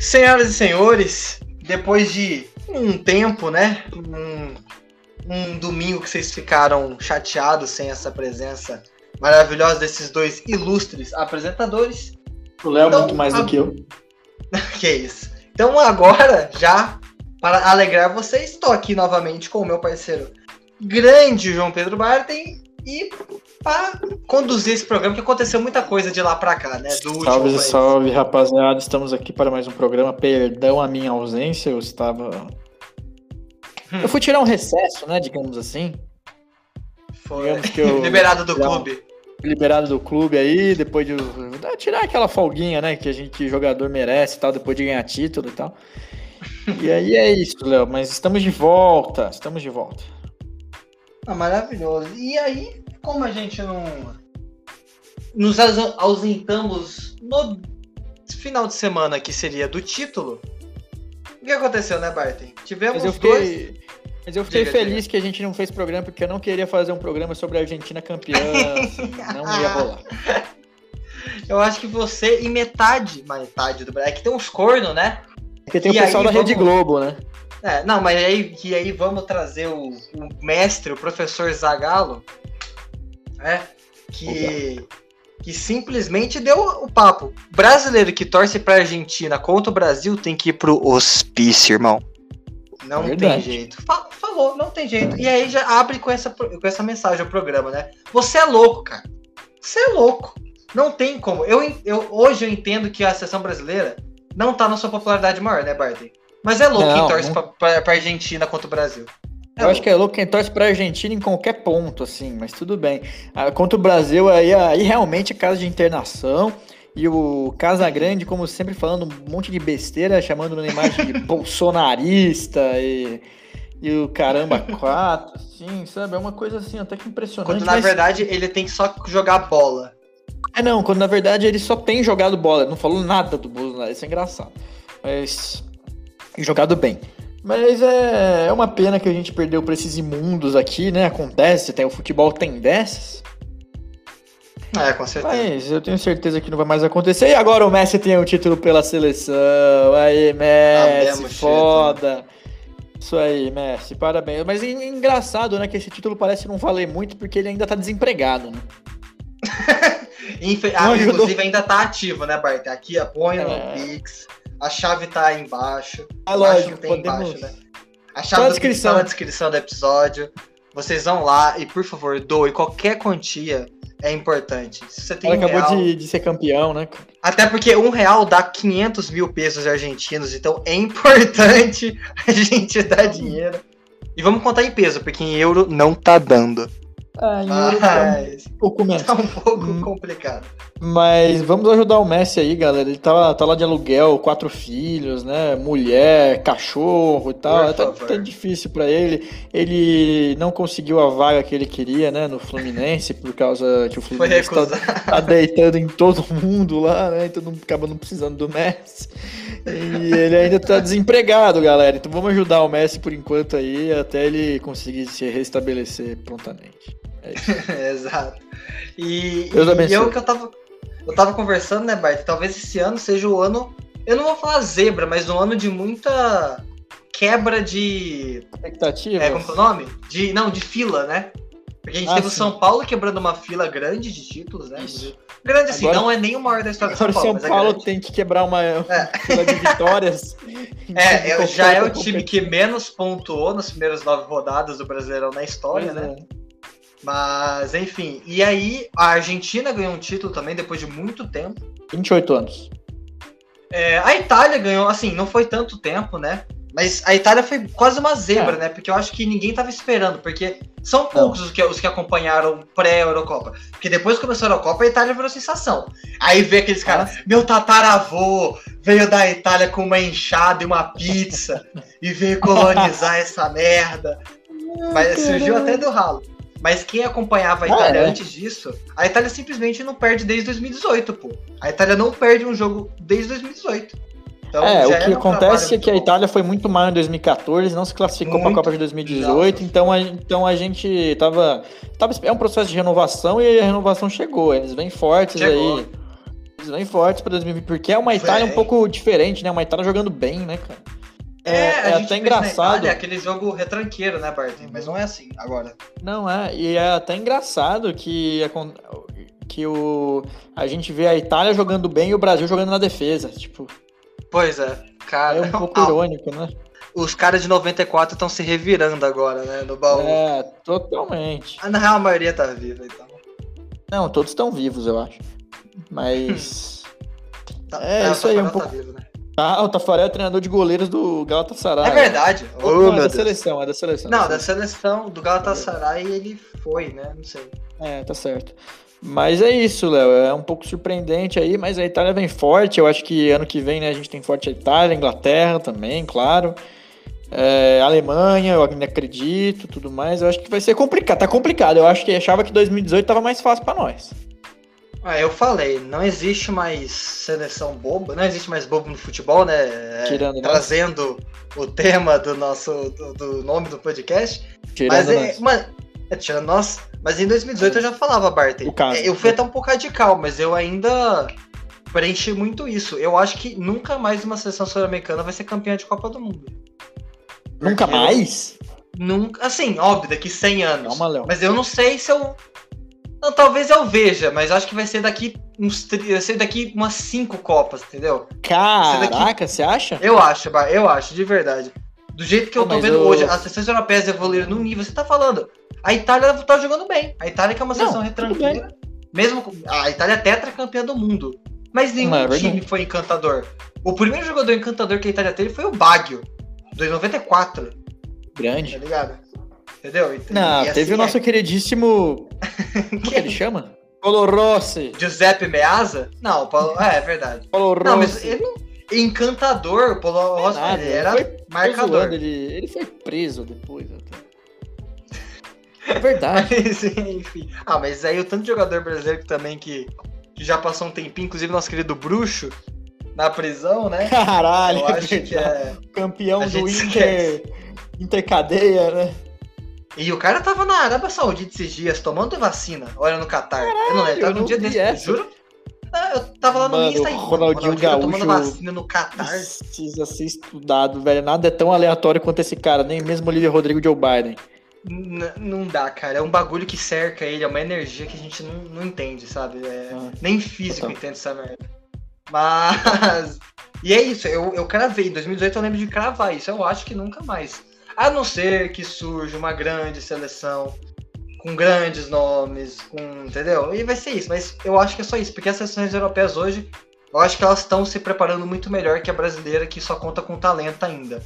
Senhoras e senhores, depois de um tempo, né? Um, um domingo que vocês ficaram chateados sem essa presença maravilhosa desses dois ilustres apresentadores. O Léo então, muito mais a... do que eu. que isso. Então agora, já para alegrar vocês, estou aqui novamente com o meu parceiro grande João Pedro Bartem e para conduzir esse programa, que aconteceu muita coisa de lá para cá, né? Do salve, salve, rapaziada. Estamos aqui para mais um programa. Perdão a minha ausência, eu estava. Hum. Eu fui tirar um recesso, né? Digamos assim. Foi. Eu... Liberado do clube. Liberado do clube aí, depois de tirar aquela folguinha, né? Que a gente, jogador, merece e tal, depois de ganhar título e tal. E aí é isso, Léo. Mas estamos de volta. Estamos de volta. Ah, maravilhoso. E aí, como a gente não nos ausentamos no final de semana que seria do título, o que aconteceu, né, Barton? Tivemos mas eu fiquei, dois. Mas eu fiquei diga, feliz diga. que a gente não fez programa porque eu não queria fazer um programa sobre a Argentina campeã. assim, não ia rolar. Eu acho que você e metade, metade do Brasil. É que tem uns cornos, né? Porque tem e o pessoal da Rede Globo, né? É, não, mas aí, que aí vamos trazer o, o mestre, o professor Zagalo, né? Que, que simplesmente deu o papo. Brasileiro que torce pra Argentina contra o Brasil tem que ir pro hospício, irmão. Não é tem jeito. Falou, não tem jeito. E aí já abre com essa, com essa mensagem o programa, né? Você é louco, cara. Você é louco. Não tem como. Eu, eu, hoje eu entendo que a seleção brasileira não tá na sua popularidade maior, né, Barty? Mas é louco não, quem torce não... pra, pra, pra, Argentina contra o Brasil. Eu acho que é louco quem torce pra Argentina em qualquer ponto, assim, mas tudo bem. Ah, contra o Brasil, aí, aí realmente é caso de internação. E o Casagrande, como sempre, falando um monte de besteira, chamando o Neymar de bolsonarista e, e o caramba quatro, assim, sabe? É uma coisa assim, até que impressionante. Quando na mas... verdade ele tem que só jogar bola. É não, quando na verdade ele só tem jogado bola, não falou nada do Bolsonaro, isso é engraçado. Mas jogado bem. Mas é, é uma pena que a gente perdeu para esses imundos aqui, né? Acontece, até o futebol tem dessas. É, com certeza. Mas eu tenho certeza que não vai mais acontecer. E agora o Messi tem o título pela seleção. Aí, Messi, foda. Isso aí, Messi, parabéns. Mas é engraçado, né, que esse título parece não valer muito porque ele ainda tá desempregado, né? Infe... ah, inclusive ainda tá ativo, né, Bart? Aqui, apoia no é. Pix. A chave tá aí embaixo. Ah, lógico, tem podemos... embaixo, né? A chave do descrição. tá na descrição do episódio. Vocês vão lá e, por favor, doe qualquer quantia é importante. Se você tem Ela um acabou real... de, de ser campeão, né? Até porque um real dá 500 mil pesos argentinos, então é importante a gente dar dinheiro. E vamos contar em peso, porque em euro não tá dando. Ah, euro tá um pouco menos. Tá um pouco hum. complicado. Mas vamos ajudar o Messi aí, galera. Ele tá, tá lá de aluguel, quatro filhos, né? Mulher, cachorro e tal. Tá, tá, difícil para ele. Ele não conseguiu a vaga que ele queria, né? No Fluminense, por causa que o Fluminense tá, tá, deitando em todo mundo lá, né? Então não, acaba não precisando do Messi. E ele ainda tá desempregado, galera. Então vamos ajudar o Messi por enquanto aí, até ele conseguir se restabelecer prontamente. É. Exato. E, e eu que eu tava eu tava conversando, né, Bart? Talvez esse ano seja o ano. Eu não vou falar zebra, mas um ano de muita quebra de. Expectativa? É, como é o nome? De, não, de fila, né? Porque a gente ah, teve o São Paulo quebrando uma fila grande de títulos, né? Isso. Grande assim, Agora, não é nem o maior da história do São Paulo. São Paulo é tem que quebrar uma, é. fila de vitórias. é, é já é o time que menos pontuou nas primeiras nove rodadas do Brasileirão na história, pois né? É. Mas, enfim. E aí, a Argentina ganhou um título também depois de muito tempo. 28 anos. É, a Itália ganhou, assim, não foi tanto tempo, né? Mas a Itália foi quase uma zebra, é. né? Porque eu acho que ninguém tava esperando, porque são poucos os que, os que acompanharam pré-Eurocopa. Porque depois que começou a Eurocopa, a Itália virou sensação. Aí vê aqueles caras, ah. meu tataravô veio da Itália com uma enxada e uma pizza e veio colonizar essa merda. Mas surgiu até do ralo. Mas quem acompanhava a ah, Itália ah, é. antes disso, a Itália simplesmente não perde desde 2018, pô. A Itália não perde um jogo desde 2018. Então, é, o que acontece é que a Itália foi muito mal em 2014, não se classificou para a Copa de 2018, então a, então a gente tava, tava. É um processo de renovação e a renovação chegou. Eles vêm fortes chegou. aí. Eles vêm fortes pra 2020, porque é uma Itália um pouco diferente, né? Uma Itália jogando bem, né, cara? É, é, é até engraçado. Itália, aquele jogo retranqueiro, né, Bart? Mas não é assim agora. Não é, e é até engraçado que, que o, a gente vê a Itália jogando bem e o Brasil jogando na defesa. Tipo. Pois é, cara. É um pouco irônico, né? Os caras de 94 estão se revirando agora, né, no baú. É, totalmente. Ah, na real, a maioria tá viva, então. Não, todos estão vivos, eu acho. Mas. tá, é, é, isso aí, um tá pouco. Vivo, né? Ah, o Tafarel é treinador de goleiros do Galatasaray. É verdade. Oh, não, é da seleção, é da seleção. Não, da seleção do Galatasaray ele foi, né? Não sei. É, tá certo. Mas é isso, Léo. É um pouco surpreendente aí, mas a Itália vem forte. Eu acho que ano que vem, né, a gente tem forte a Itália, a Inglaterra também, claro. É, Alemanha, eu ainda acredito, tudo mais. Eu acho que vai ser complicado. Tá complicado. Eu acho que achava que 2018 tava mais fácil para nós. Ah, eu falei, não existe mais seleção boba, não existe mais bobo no futebol, né? É, Tirando Trazendo nós. o tema do nosso do, do nome do podcast. Tirando mas, é, mas, é, tirando nós. Mas em 2018 eu já falava, Bart. É, eu fui até um pouco radical, mas eu ainda preenchi muito isso. Eu acho que nunca mais uma seleção sul-americana vai ser campeã de Copa do Mundo. Nunca mais? Nunca, assim, óbvio, daqui 100 anos. Calma, Léo. Mas eu não sei se eu não, talvez eu veja, mas acho que vai ser daqui uns vai ser daqui umas cinco copas, entendeu? Caraca, você acha? Eu acho, eu acho, de verdade. Do jeito que eu tô vendo eu... hoje, as seleções europeias evoluíram no nível, você tá falando. A Itália tá jogando bem. A Itália que é uma seleção retranqueira. Mesmo a Itália é tetracampeã do mundo. Mas nenhum é time foi encantador. O primeiro jogador encantador que a Itália teve foi o Baggio, de 94. Grande. Tá ligado? Entendeu? E, Não, e teve assim o nosso é. queridíssimo. Como que ele chama? Paulo Rossi. Giuseppe Meazza? Não, Paulo... é, é verdade. Paulo Rossi. Não, mas ele não... Encantador, o Paulo Rossi nada, ele era ele marcador. Ele, ele foi preso depois. Até. É verdade. mas, enfim. Ah, mas aí o tanto de jogador brasileiro também que, que já passou um tempinho, inclusive nosso querido Bruxo, na prisão, né? Caralho, Eu acho é que é. Campeão do Inter. Intercadeia, né? E o cara tava na Arábia Saudita esses dias, tomando vacina, olha no Catar. Caralho, eu não lembro, tava um dia desse, essa. juro. Eu tava lá no Mano, Insta Ronaldinho, Ronaldinho Gaúcho tomando vacina no Catar. Precisa ser estudado, velho. Nada é tão aleatório quanto esse cara, nem mesmo o Olivia Rodrigo Joe Biden. N não dá, cara. É um bagulho que cerca ele, é uma energia que a gente não, não entende, sabe? É, ah, nem físico total. entende essa merda. Mas. E é isso, eu, eu cravei. Em 2018 eu lembro de cravar isso. Eu acho que nunca mais. A não ser que surja uma grande seleção com grandes nomes, com, entendeu? E vai ser isso, mas eu acho que é só isso, porque as seleções europeias hoje, eu acho que elas estão se preparando muito melhor que a brasileira, que só conta com talento ainda.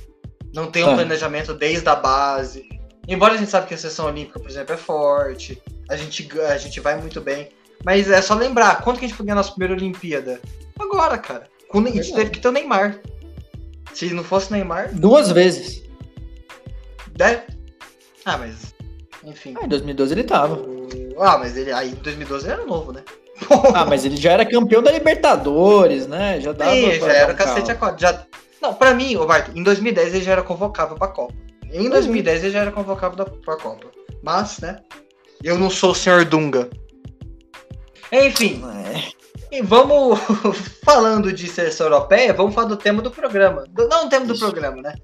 Não tem um é. planejamento desde a base. Embora a gente sabe que a seleção olímpica, por exemplo, é forte, a gente, a gente vai muito bem, mas é só lembrar, quanto que a gente foi ganhar a nossa primeira Olimpíada? Agora, cara. a gente teve que ter o Neymar. Se não fosse Neymar. Duas vezes. Né? Ah, mas. Enfim. Ah, em 2012 ele tava. Ah, mas ele aí em 2012 ele era novo, né? ah, mas ele já era campeão da Libertadores, né? Já dava. Sim, já era cacete a quatro. Já... Não, pra mim, o Barto, em 2010 ele já era convocável pra Copa. Em 2010 uhum. ele já era convocável pra Copa. Mas, né? Eu não sou o senhor Dunga. Enfim. É. E vamos falando de seleção europeia, vamos falar do tema do programa. Não o tema do programa, né?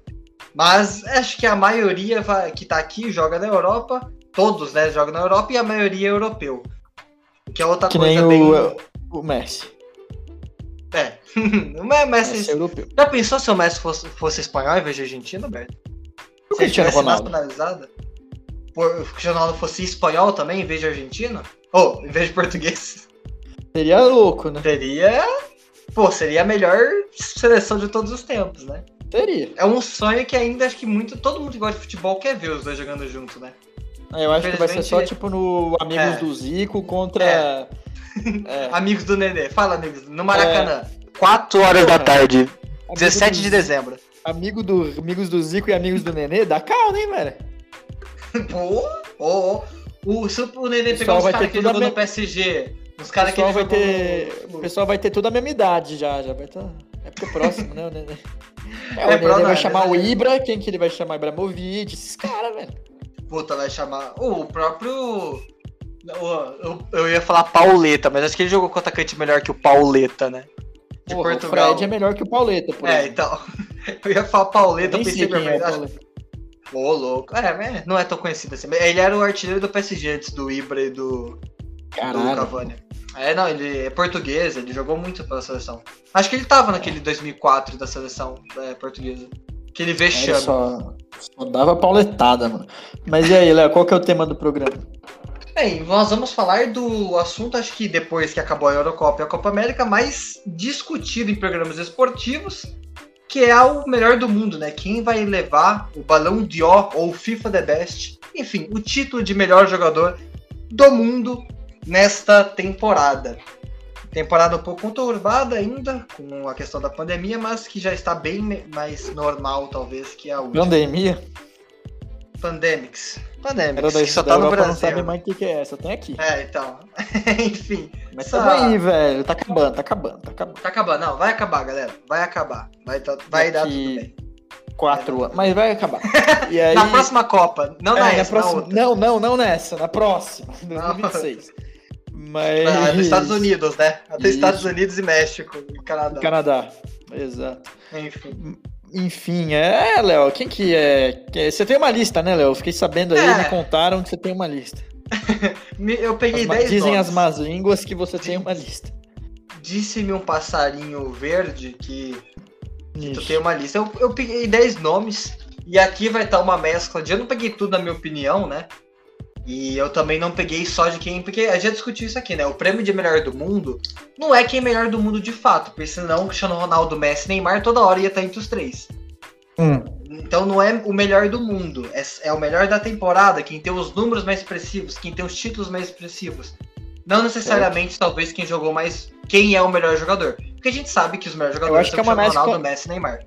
Mas acho que a maioria que tá aqui joga na Europa, todos, né, jogam na Europa e a maioria é europeu. Que é outra que coisa bem... o, o Messi. É. o Messi, Messi é europeu. Já pensou se o Messi fosse, fosse espanhol em vez de argentino, Beto? Se ele tivesse nacionalizado? Por, se o Ronaldo fosse espanhol também em vez de argentino? Ou oh, em vez de português? Seria louco, né? Seria. Pô, seria a melhor seleção de todos os tempos, né? Teria. É um sonho que ainda acho que muito. Todo mundo que gosta de futebol quer ver os dois jogando junto, né? É, eu acho que vai ser só tipo no Amigos é. do Zico contra. É. É. amigos do Nenê. Fala, amigos. No Maracanã. 4 é. horas da tarde. 17 do... de dezembro. Amigo do... Amigos do Zico e amigos do Nenê? Dá calma, hein, velho? Pô, ô, ô. O, se o Nenê pegar os caras que jogou me... no PSG, os caras que vai ter... No... O pessoal vai ter tudo a mesma idade já. Já vai estar. Tá... É porque é próximo, né, o Nenê? É, o Nenê vai chamar o Ibra, quem que ele vai chamar? Ibramovic, esses caras, velho. Puta, vai chamar. o próprio. Eu, eu, ia falar Pauleta, mas acho que ele jogou com atacante melhor que o Pauleta, né? De Porra, Portugal. O Fred é melhor que o Pauleta, por É, então. Eu ia falar Pauleta, eu pensei quem é acho... Ô, louco. É, não é tão conhecido assim. Ele era o artilheiro do PSG antes do Ibra e do, Caralho. do Cavani. É, não, ele é português, ele jogou muito pela seleção. Acho que ele tava naquele 2004 da seleção é, portuguesa. Aquele vexame. É, só, só dava pauletada, mano. Mas e aí, Léo, qual que é o tema do programa? Bem, nós vamos falar do assunto, acho que depois que acabou a Eurocopa e a Copa América, mais discutido em programas esportivos, que é o melhor do mundo, né? Quem vai levar o Balão de Ó ou o FIFA The Best, enfim, o título de melhor jogador do mundo nesta temporada. Temporada um pouco conturbada ainda, com a questão da pandemia, mas que já está bem mais normal, talvez, que a última. Pandemia? Pandemics. Pandemics, Era da, que só tá no Brasil. não sabe mais o que, que é essa, tem aqui. É, então. Enfim. Mas só... tamo aí, velho. Tá acabando, tá acabando, tá acabando. Tá acabando, não, vai acabar, galera. Vai acabar. Vai, tá, vai dar tudo bem. Quatro anos, mas vai acabar. E aí... na próxima Copa, não é, nessa, na próxima... Não, não, não nessa, na próxima, 2026. Mas... Ah, nos Estados Unidos, né? Até Estados Unidos e México e Canadá. Canadá, exato. Enfim. Enfim, é, Léo, quem que é? Você tem uma lista, né, Léo? Fiquei sabendo aí, é. me contaram que você tem uma lista. eu peguei 10 Dizem nomes. as más línguas que você tem uma lista. Disse-me um passarinho verde que, que tu tem uma lista. Eu, eu peguei 10 nomes e aqui vai estar uma mescla de. Eu não peguei tudo, na minha opinião, né? E eu também não peguei só de quem. Porque a gente já discutiu isso aqui, né? O prêmio de melhor do mundo não é quem é melhor do mundo de fato. Porque senão o Cristiano Ronaldo, Messi Neymar toda hora ia estar entre os três. Hum. Então não é o melhor do mundo. É, é o melhor da temporada. Quem tem os números mais expressivos, quem tem os títulos mais expressivos. Não necessariamente, é. talvez, quem jogou mais. Quem é o melhor jogador. Porque a gente sabe que os melhores jogadores são é Cristiano Ronaldo, Messi Neymar.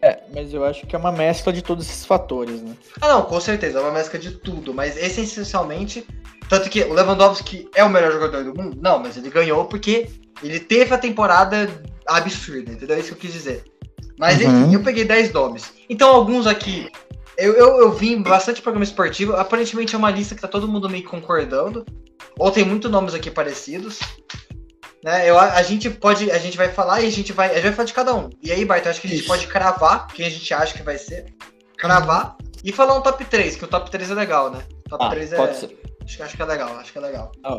É, mas eu acho que é uma mescla de todos esses fatores, né? Ah, não, com certeza, é uma mescla de tudo, mas essencialmente. Tanto que o Lewandowski é o melhor jogador do mundo? Não, mas ele ganhou porque ele teve a temporada absurda, entendeu? É isso que eu quis dizer. Mas uhum. enfim, eu peguei 10 nomes. Então, alguns aqui. Eu, eu, eu vi bastante programa esportivo. Aparentemente é uma lista que tá todo mundo meio concordando. Ou tem muitos nomes aqui parecidos. Né? Eu, a gente pode, a gente vai falar e a gente vai, a gente vai falar de cada um. E aí, Bart, acho que a gente Isso. pode cravar quem a gente acha que vai ser. Cravar e falar um top 3, que o top 3 é legal, né? Top ah, 3 é. Acho, acho que é legal, acho que é legal. Ah.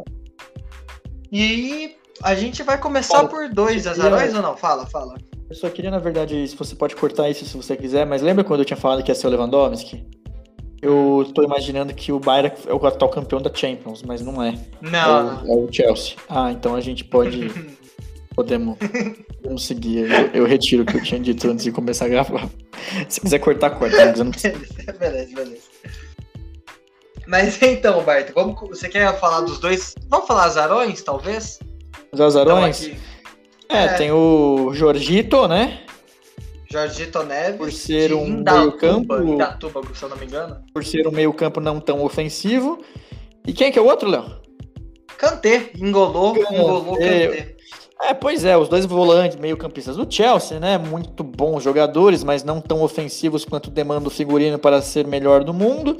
E a gente vai começar por dois azarões ou não? Fala, fala. Eu só queria, na verdade, se você pode cortar isso se você quiser, mas lembra quando eu tinha falado que ia ser o Lewandowski? Eu tô imaginando que o Bayern é o atual campeão da Champions, mas não é. Não. É o, é o Chelsea. Ah, então a gente pode. podemos, podemos seguir. Eu, eu, retiro o que eu tinha dito antes de começar a gravar. Se quiser cortar, corta. Mas não beleza, beleza. Mas então, Bart, vamos, você quer falar dos dois? Vamos falar azarões, talvez? Os azarões? Então, é, é, tem o Jorgito, né? Jorgito Neves. Por ser um meio-campo. Indatuba, se eu não me engano. Por ser um meio-campo não tão ofensivo. E quem que é o outro, Léo? Kanté. Engolou, engolou Kanté. É, pois é, os dois volantes meio-campistas do Chelsea, né? Muito bons jogadores, mas não tão ofensivos quanto demanda o figurino para ser melhor do mundo.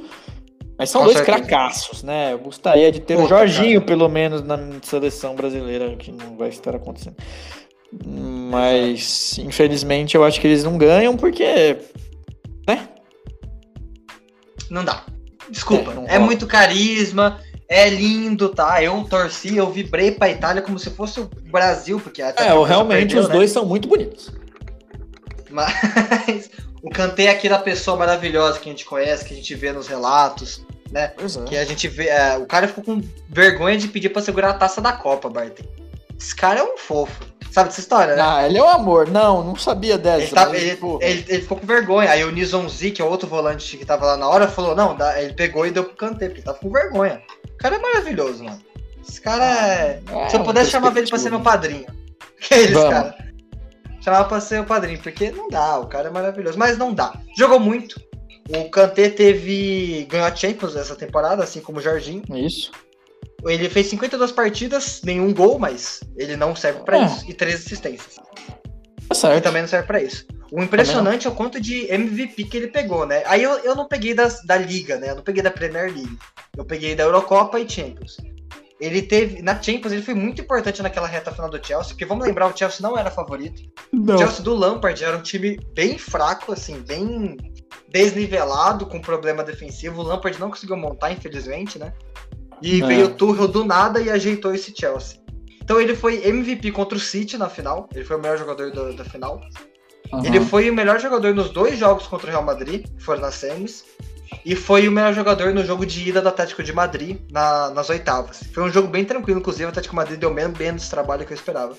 Mas são Com dois certeza. cracassos, né? Eu gostaria de ter Puta, o Jorginho, cara. pelo menos, na seleção brasileira, que não vai estar acontecendo. Mas, infelizmente, eu acho que eles não ganham porque. né? Não dá. Desculpa. É, não é muito carisma, é lindo, tá? Eu torci, eu vibrei pra Itália como se fosse o Brasil, porque até É, realmente perdeu, os né? dois são muito bonitos. Mas o Kanté é aquela pessoa maravilhosa que a gente conhece, que a gente vê nos relatos, né? É. Que a gente vê. É, o cara ficou com vergonha de pedir pra segurar a taça da Copa, Bart. Esse cara é um fofo. Sabe dessa história, né? Ah, ele é um amor. Não, não sabia dessa. Ele, tá, ele, ele, ele, ficou com vergonha. Aí o Nizonzi, que é outro volante que tava lá na hora, falou: não, dá, ele pegou e deu pro Kanté, porque tava com vergonha. O cara é maravilhoso, mano. Esse cara é. Ah, Se eu pudesse chamar ele pra ser meu padrinho. Que é esse cara? Chamava pra ser o padrinho, porque não dá, o cara é maravilhoso. Mas não dá. Jogou muito. O Kanté teve. ganhou a Champions essa temporada, assim como o Jorginho. Isso. Ele fez 52 partidas, nenhum gol, mas ele não serve para é. isso. E três assistências. Tá certo. E também não serve para isso. O impressionante é o quanto de MVP que ele pegou, né? Aí eu, eu não peguei das, da Liga, né? Eu não peguei da Premier League. Eu peguei da Eurocopa e Champions. ele teve. Na Champions, ele foi muito importante naquela reta final do Chelsea, porque vamos lembrar, o Chelsea não era favorito. Não. O Chelsea do Lampard era um time bem fraco, assim, bem desnivelado, com problema defensivo. O Lampard não conseguiu montar, infelizmente, né? E é. veio o Tuchel do nada e ajeitou esse Chelsea. Então ele foi MVP contra o City na final. Ele foi o melhor jogador do, da final. Uhum. Ele foi o melhor jogador nos dois jogos contra o Real Madrid, que foram nas semis. E foi o melhor jogador no jogo de ida do Atlético de Madrid na, nas oitavas. Foi um jogo bem tranquilo, inclusive o Atlético de Madrid deu menos, menos trabalho que eu esperava.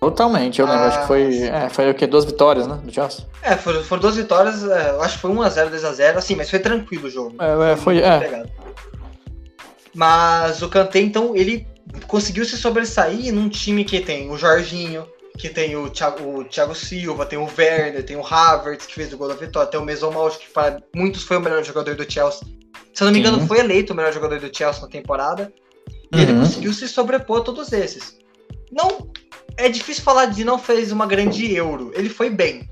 Totalmente, eu lembro. Ah, acho que foi, é, foi o quê? Duas vitórias, né? Do Chelsea? É, foram, foram duas vitórias. É, eu acho que foi 1x0, 2x0, assim, mas foi tranquilo o jogo. É, é foi. É. Mas o Kanté, então, ele conseguiu se sobressair num time que tem o Jorginho, que tem o Thiago, o Thiago Silva, tem o Werner, tem o Havertz, que fez o gol da vitória, tem o Mason Mount, que para muitos foi o melhor jogador do Chelsea. Se eu não me engano, foi eleito o melhor jogador do Chelsea na temporada. E uhum. ele conseguiu se sobrepor a todos esses. Não é difícil falar de não fez uma grande euro. Ele foi bem.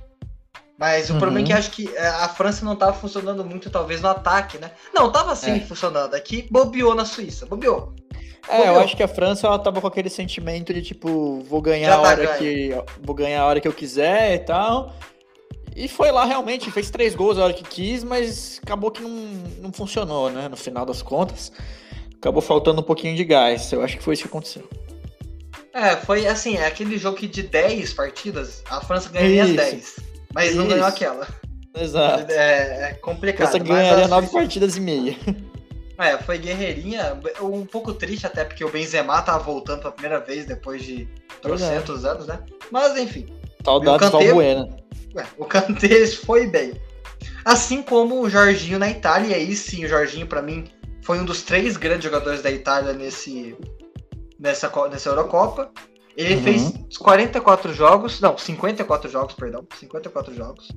Mas o uhum. problema é que acho que é, a França não estava funcionando muito, talvez, no ataque, né? Não, estava sim é. funcionando. Aqui bobeou na Suíça. Bobeou. É, eu acho que a França ela tava com aquele sentimento de tipo, vou ganhar a tá hora ganho. que vou ganhar a hora que eu quiser e tal. E foi lá realmente, fez três gols a hora que quis, mas acabou que não, não funcionou, né? No final das contas, acabou faltando um pouquinho de gás. Eu acho que foi isso que aconteceu. É, foi assim, é aquele jogo que de 10 partidas, a França ganharia as 10, mas isso. não ganhou aquela. Exato. É, é complicado. A França ganharia 9 partidas e meia. É, foi guerreirinha, um pouco triste até, porque o Benzema tava voltando pela primeira vez depois de trocentos é. anos, né? Mas enfim. Saudades do Albuena. É, o Kanté foi bem. Assim como o Jorginho na Itália, e aí sim, o Jorginho para mim foi um dos três grandes jogadores da Itália nesse, nessa, nessa Eurocopa. Ele uhum. fez 44 jogos, não, 54 jogos, perdão, 54 jogos.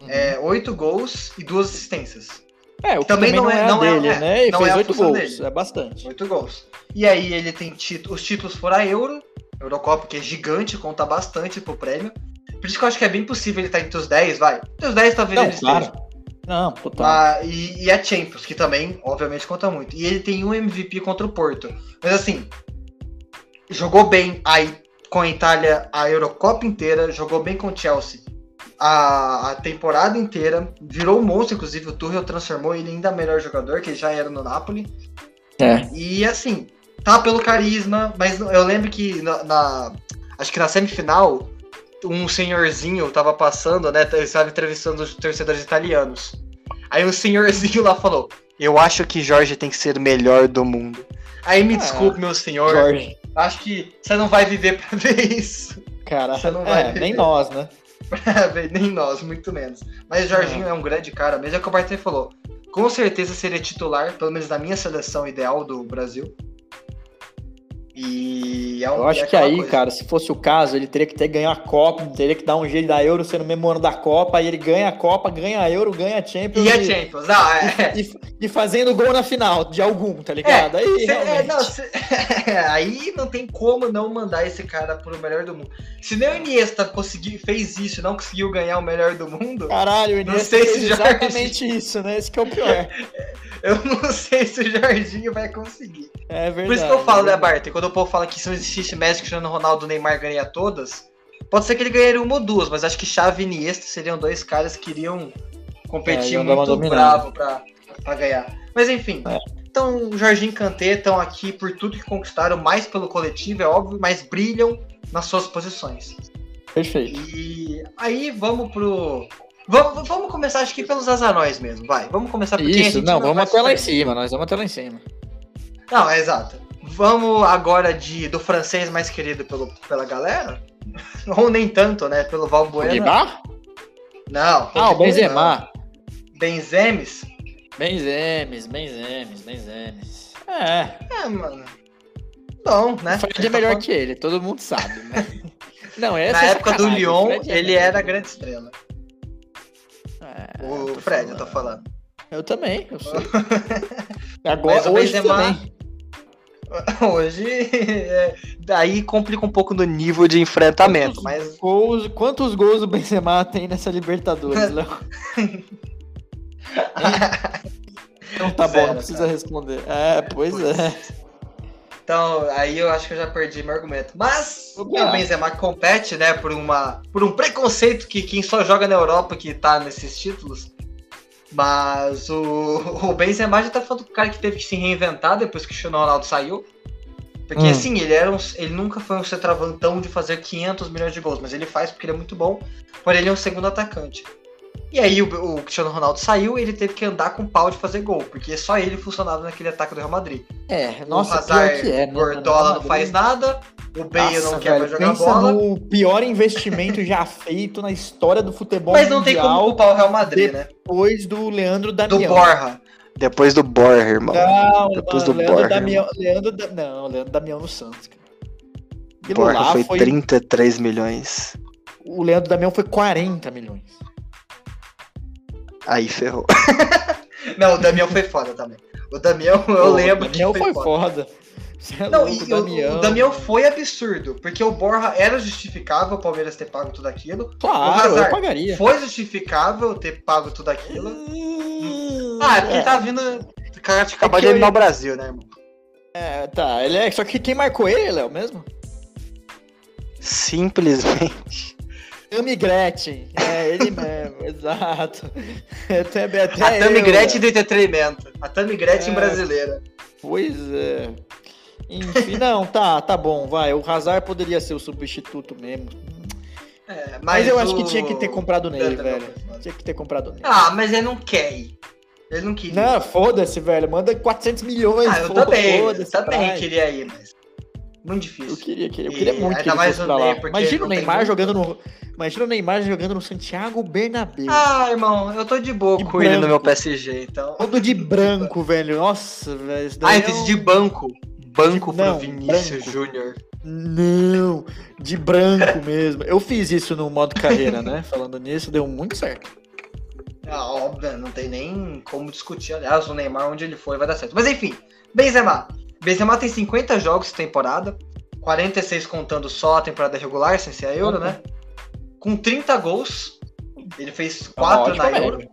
Uhum. É, 8 gols e 2 assistências. É, o também, não, é, não é dele, é, né? E não fez é 8 gols, dele. é bastante. 8 gols. E aí ele tem títulos, os títulos foram a Euro, Eurocopa, que é gigante, conta bastante pro prêmio. Por isso que eu acho que é bem possível ele estar tá entre os 10, vai. Entre os 10 talvez não, ele claro. esteja. Não, total. Ah, e, e a Champions, que também, obviamente, conta muito. E ele tem um MVP contra o Porto. Mas assim, jogou bem aí com a Itália a Eurocopa inteira, jogou bem com o Chelsea a, a temporada inteira, virou um monstro, inclusive o Tuchel transformou ele ainda melhor jogador, que já era no Napoli. É. E assim, tá pelo carisma, mas eu lembro que na, na acho que na semifinal, um senhorzinho tava passando, né, estava entrevistando os torcedores italianos. Aí um senhorzinho lá falou: "Eu acho que Jorge tem que ser o melhor do mundo". Aí me ah, desculpe, meu senhor. Jorge. Acho que você não vai viver para ver isso. Cara, você não vai é, nem nós, né? Nem nós, muito menos. Mas o Jorginho é. é um grande cara mesmo, é o que o Bartolomeu falou. Com certeza seria titular, pelo menos na minha seleção ideal do Brasil. E é um, Eu acho é que aí, coisa. cara, se fosse o caso, ele teria que ter ganho a Copa, teria que dar um jeito da Euro ser no mesmo ano da Copa, aí ele ganha a Copa, ganha a Euro, ganha a Champions. E, e a Champions, não, é. E, e, fazendo gol na final, de algum, tá ligado? É, aí, cê, é, não, cê, aí não tem como não mandar esse cara pro melhor do mundo. Se nem o Iniesta conseguiu, fez isso e não conseguiu ganhar o melhor do mundo. Caralho, o Iniesta não sei se exatamente isso, né? Esse que é o pior. Eu não sei se o Jorginho vai conseguir. É verdade. Por isso que eu falo, é né, Bart? Quando o povo fala que se não existisse Messi, Cristiano Ronaldo, Neymar ganharia todas, pode ser que ele ganharia uma ou duas, mas acho que Xavi e Iniesta seriam dois caras que iriam competir é, muito bravo pra, pra ganhar. Mas enfim. É. Então, Jorginho e Kanté estão aqui por tudo que conquistaram, mais pelo coletivo, é óbvio, mas brilham nas suas posições. Perfeito. E aí vamos pro, Vamos, vamos começar, acho que pelos azaróis mesmo, vai. Vamos começar por Isso, não, não, vamos até lá em cima, nós vamos até lá em cima. Não, é exato. Vamos agora de do francês mais querido pelo, pela galera? Ou nem tanto, né? Pelo Valbuena. Guibar? Não. Ah, o Benzema. Benzemes? Benzemes, Benzemes, Benzemes. É. É, mano. Bom, né? O Fred é melhor que ele, todo mundo sabe, né? Não, essa Na é época do Lyon, é ele era a grande estrela. É, o Fred, falando. eu tô falando. Eu também, eu sei. Agora, hoje Benzema, também. Hoje, é, daí complica um pouco no nível de enfrentamento, quantos mas... Gols, quantos gols o Benzema tem nessa Libertadores, Léo? então tá Zero, bom, não precisa cara. responder. É, pois, pois, é. Então, aí eu acho que eu já perdi meu argumento. Mas o Benzema compete, né, por, uma, por um preconceito que quem só joga na Europa que tá nesses títulos. Mas o, o Benzema já tá falando do cara que teve que se reinventar depois que o Cristiano Ronaldo saiu. Porque hum. assim, ele, era um, ele nunca foi um centroavantão de fazer 500 milhões de gols, mas ele faz porque ele é muito bom, porém ele é um segundo atacante. E aí o, o Cristiano Ronaldo saiu e ele teve que andar com pau de fazer gol, porque só ele funcionava naquele ataque do Real Madrid. É, nossa, o Hazard, que é, né, Gordola não faz nada, o Bale nossa, não quer mais jogar pensa bola. no pior investimento já feito na história do futebol Mas não tem como culpar o Real Madrid, né? Depois do Leandro Damião. Do Borja. Depois do Borja, irmão. Não, Depois não, do Leandro Borja. Damião, Leandro da... Não, Leandro Damião no Santos. Cara. Aquilo Borja lá foi 33 milhões. O Leandro Damião foi 40 milhões. Aí ferrou. Não, o Damião foi foda também. O Damião, eu Pô, lembro o Damião que foi, foi foda. foda. É Não, louco, e o- o Damião foi absurdo, porque o Borja era justificável o Palmeiras ter pago tudo aquilo. o Claro, eu Hazard pagaria. Foi justificável ter pago tudo aquilo. Hum, Ah, é porque ele tá vindo. Cara, É que de eu- eliminar o Brasil, né, irmão? É, tá, ele é. Só que quem marcou ele, Léo, mesmo? Simplesmente. Tami Gretchen. É, ele mesmo, exato. Até, até A Tami eu, Gretchen do entretenimento. A Tami Gretchen É. brasileira. Pois é. Enfim, não, tá, tá bom, vai. O Hazard poderia ser o substituto mesmo. É, mas, Mas, eu acho que o- tinha que ter comprado nele, velho. Tinha que ter comprado nele. Ah, mas ele não quer ir. Ele não queria. Não, foda-se, velho. Manda 400 milhões. ah, eu também. Eu foda-se, também queria ir, mas. Muito difícil. Eu queria, queria, eu queria muito que ele fosse pra lá. Imagina o Neymar jogando no. Imagina o Neymar jogando no Santiago Bernabéu. Ah, irmão, eu tô de boa De com ele no branco. meu PSG, então. Todo de branco, velho. Nossa, velho. Ah, daí eu é fiz um- de banco. Banco Não, pro Vinícius branco. Júnior. Não, de branco mesmo. Eu fiz isso no modo carreira, né? Falando nisso, deu muito certo. Ah, óbvio, não tem nem como discutir. Aliás, o Neymar, onde ele foi, vai dar certo. Mas enfim, Benzema. Benzema tem 50 jogos de temporada, 46 contando só a temporada regular, sem ser a Euro, Uhum. né? Com 30 gols. Ele fez É uma 4 ótima na média. Euro.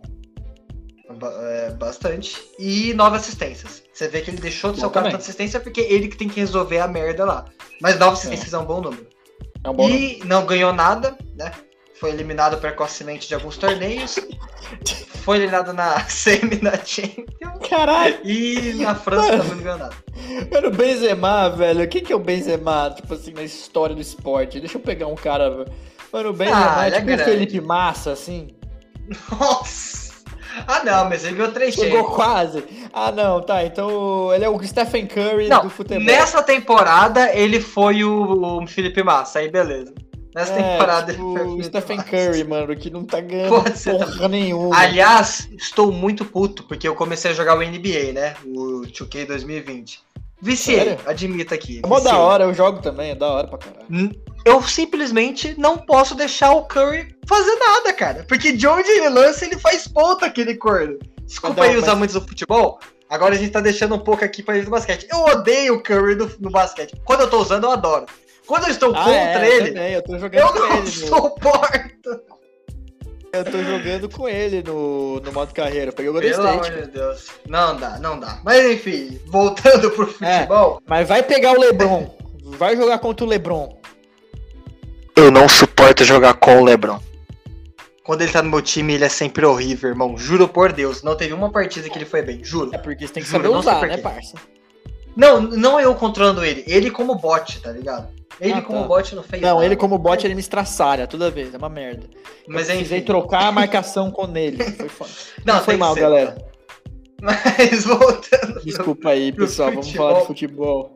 É, bastante. E 9 assistências. Você vê que ele deixou de ser Bom o cara também. tanta assistência porque ele que tem que resolver a merda lá. Mas 9 assistências é, um bom número. É um bom. E não ganhou nada, né? Foi eliminado precocemente de alguns torneios. Foi eliminado na semi da Champions. Caralho, E na França também não ganhou nada. mano, o Benzema, velho. O que, que é o Benzema, tipo assim, na história do esporte? Deixa eu pegar um cara. Mano, o Benzema Ah, é é tipo o grande. Felipe Massa, assim. Nossa! Ah não, mas ele ganhou três Chegou Champions. quase. Ah, não, tá. Então ele é o Stephen Curry Não, do futebol. nessa temporada ele foi o, o Felipe Massa, aí beleza. Nessa É, temporada tipo, o Stephen. Curry, mano, que não tá ganhando Pode ser porra nenhuma. Aliás, estou muito puto porque eu comecei a jogar o NBA, né? O 2K 2020. Viciei, admito aqui. É mó da hora, eu jogo também, é da hora pra caralho. Eu simplesmente não posso deixar o Curry fazer nada, cara. Porque de onde ele lança, ele faz ponta aquele corno. Desculpa aí os mas- amantes do futebol. Agora a gente tá deixando um pouco aqui pra ele do basquete. Eu odeio o Curry no, no basquete. Quando eu tô usando, eu adoro. Quando eu estou Ah, contra é, ele, também, eu tô jogando eu com não ele. Suporto. eu tô jogando com ele no, no modo carreira. Eu Peguei o Golden Pelo amor State. de Deus. Não dá, não dá. Mas enfim, voltando pro É. futebol. Mas vai pegar o Lebron. Vai jogar contra o Lebron. Eu não suporto jogar com o Lebron. Quando ele tá no meu time, ele é sempre horrível, irmão. Juro por Deus. Não teve uma partida que ele foi bem. Juro. É porque você tem que Juro, saber usar, né, parça? Não, não eu controlando ele. Ele como bot, tá ligado? Ele Ah, como tá. bot não fez Não, nada. ele como bot, ele me estraçalha toda vez. É uma merda. Mas eu enfim. precisei trocar a marcação com ele. Foi foda. Não, Não, foi mal, ser, galera. Mas voltando. Desculpa aí, pessoal. Vamos falar de futebol.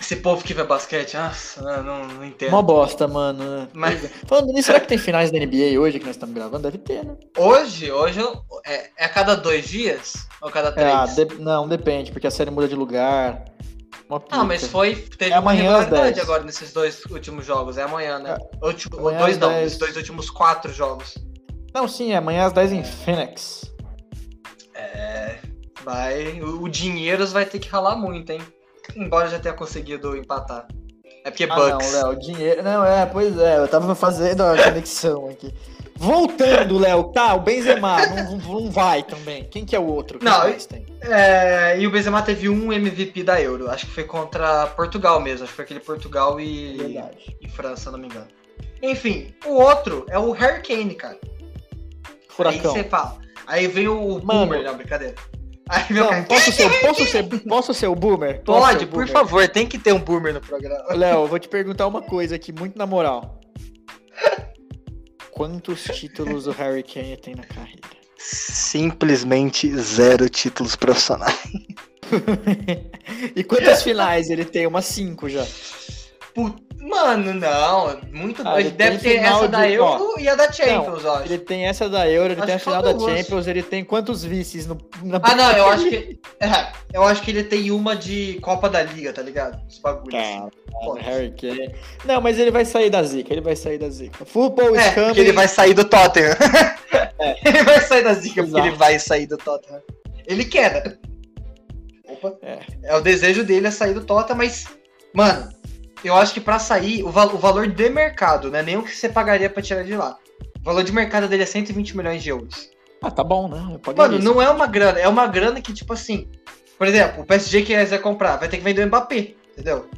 Esse povo que vê basquete, nossa, não, não, entendo. Uma bosta, mano. Mas- é. Falando nisso, será que tem finais da NBA hoje que nós estamos gravando? Deve ter, né? Hoje, hoje é, é a cada dois dias? Ou a cada três? É, ah, de- não, depende, porque a série muda de lugar. Uma Ah, mas foi. Teve É uma amanhã às regularidade 10. agora nesses dois últimos jogos. É amanhã, né? Último, amanhã dois não, 10. nesses dois últimos quatro jogos. Não, sim, é amanhã às 10 em Phoenix. É. Vai. O, o Dinheiros vai ter que ralar muito, hein? Embora já tenha conseguido empatar. É porque Ah, Bucks. não, Léo, dinheiro. Não, é, pois é, eu tava fazendo a conexão aqui. Voltando, Léo, tá, o Benzema não, não vai também. Quem que é o outro? Quem Não? É, e o Benzema teve um MVP da Euro. Acho que foi contra Portugal mesmo. Acho que foi aquele Portugal e, Verdade. e França, não me engano. Enfim, o outro é o Harry Kane, cara. Furacão. Aí você fala. Aí vem o Mano. Boomer, não, brincadeira. O Não, posso ser, posso ser, posso ser o Boomer? Posso ser Pode, o por Boomer? favor, tem que ter um Boomer no programa. Léo, eu vou te perguntar uma coisa aqui, muito na moral. Quantos títulos o Harry Kane tem na carreira? Simplesmente zero títulos profissionais. e quantas finais ele tem? Umas cinco já. Mano, não. Muito Ah, Ele deve ter essa da de- Euro e a da Champions, eu acho. Ele tem essa da Euro, ele Acho tem a final da. Champions, ele tem quantos vices no, na Ah, não, eu acho que. É, eu acho que ele tem uma de Copa da Liga, tá ligado? Os bagulhos. Cara, Pode. Harry Kane. Não, mas ele vai sair da zica, ele vai sair da zica. Football É, Scam. ele vai sair do Tottenham. ele vai sair da zica porque ele vai sair do Tottenham. Ele quer, né? Opa. É. É. o desejo dele é sair do Tottenham, mas, mano, eu acho que pra sair, o, val- o valor de mercado, né? Nem o que você pagaria pra tirar de lá. O valor de mercado dele é 120 milhões de euros. Ah, tá bom, né? Mano, isso. não é uma grana, é uma grana que, tipo assim, por exemplo, o PSG que quiser comprar, vai ter que vender o Mbappé, entendeu?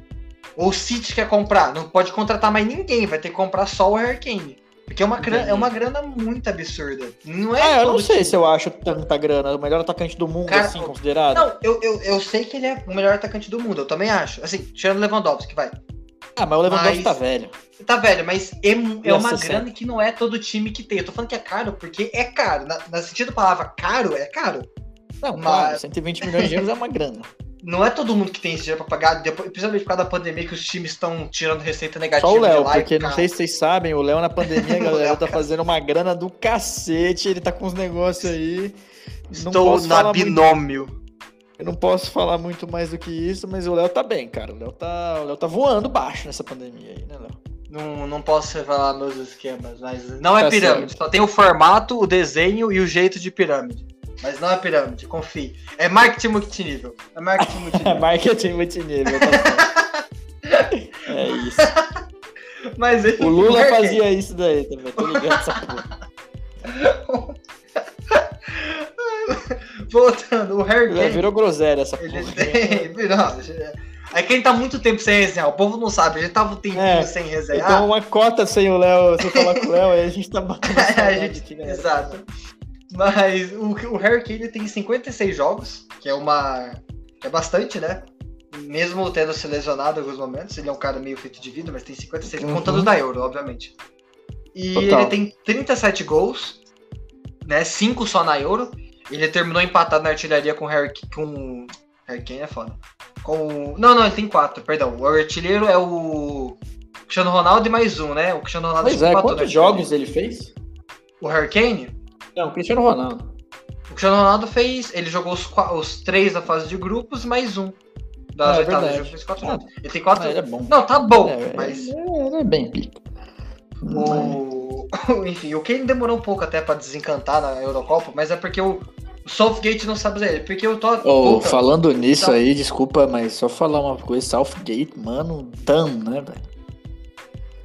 Ou o City quer comprar, não pode contratar mais ninguém, vai ter que comprar só o Harry Kane. Porque é uma, grana, é uma grana muito absurda. Não é Ah, eu não sei time. se eu acho tanta grana. O melhor atacante do mundo, Cara, assim, considerado. Não, eu, eu, eu sei que ele é o melhor atacante do mundo, eu também acho. Assim, tirando o Lewandowski, vai. Ah, mas o Lewandowski Mas- tá velho. Tá velho, mas é, é uma grana que não é todo time que tem. Eu tô falando que é caro porque é caro. Na, na sentido da palavra caro, é caro. Não, Mas- claro, 120 milhões de euros é uma grana. Não é todo mundo que tem esse dinheiro pra pagar, depois, principalmente por causa da pandemia, que os times estão tirando receita negativa. Só o Léo, lá porque não cá. sei se vocês sabem, o Léo na pandemia, galera, Léo, tá cara. fazendo uma grana do cacete, ele tá com uns negócios aí. Não Estou na falar muito- binômio. Eu não posso falar muito mais do que isso, mas o Léo tá bem, cara. O Léo tá, o Léo tá voando baixo nessa pandemia aí, né, Léo? Não, não posso revelar meus esquemas, mas não é Tá pirâmide. Só tem o formato, o desenho e o jeito de pirâmide. Mas não é pirâmide, confie. É marketing multinível. É marketing É multinível. marketing multinível, tá. É isso. mas O Lula fazia isso daí também, tô ligado essa porra. Voltando, o Harry Kane. virou groselha essa Ele porra. tem. Não, é que ele tá muito tempo sem resenhar. O povo não sabe, a gente tava um tempinho É, sem Então resenhar. uma cota sem o Léo, se eu falar com o Léo, aí a gente tá batendo a saudade gente, aqui, galera. Mas o, o Harry Kane tem 56 jogos, que é uma. é bastante, né? Mesmo tendo se lesionado em alguns momentos, ele é um cara meio feito de vida, mas tem 56, Uhum. contando da Euro, obviamente. E Total. ele tem 37 gols, né? 5 só na Euro. Ele terminou empatado na artilharia com o Harry com Harry Kane é foda. Com Não, não, ele tem 4, perdão. O artilheiro é o Cristiano Ronaldo e mais um, né? O Cristiano Ronaldo Pois é, quantos jogos ele fez? O Harry Kane? Não, Cristiano Ronaldo. O Cristiano Ronaldo fez. Ele jogou os, os três da fase de grupos, mais um. Das Ah, é oitavas de fez quatro Ah, jogos. Ele tem quatro. Ah, ele é bom. Não, tá bom, É, mas. é, ele é bem pica. O... Enfim, o Kane demorou um pouco até pra desencantar na Eurocopa, mas é porque o, o Southgate não sabe usar ele. Porque eu tô. Ô, Voltando. falando nisso Então- aí, desculpa, mas só falar uma coisa, Southgate, mano, dumb, né, velho?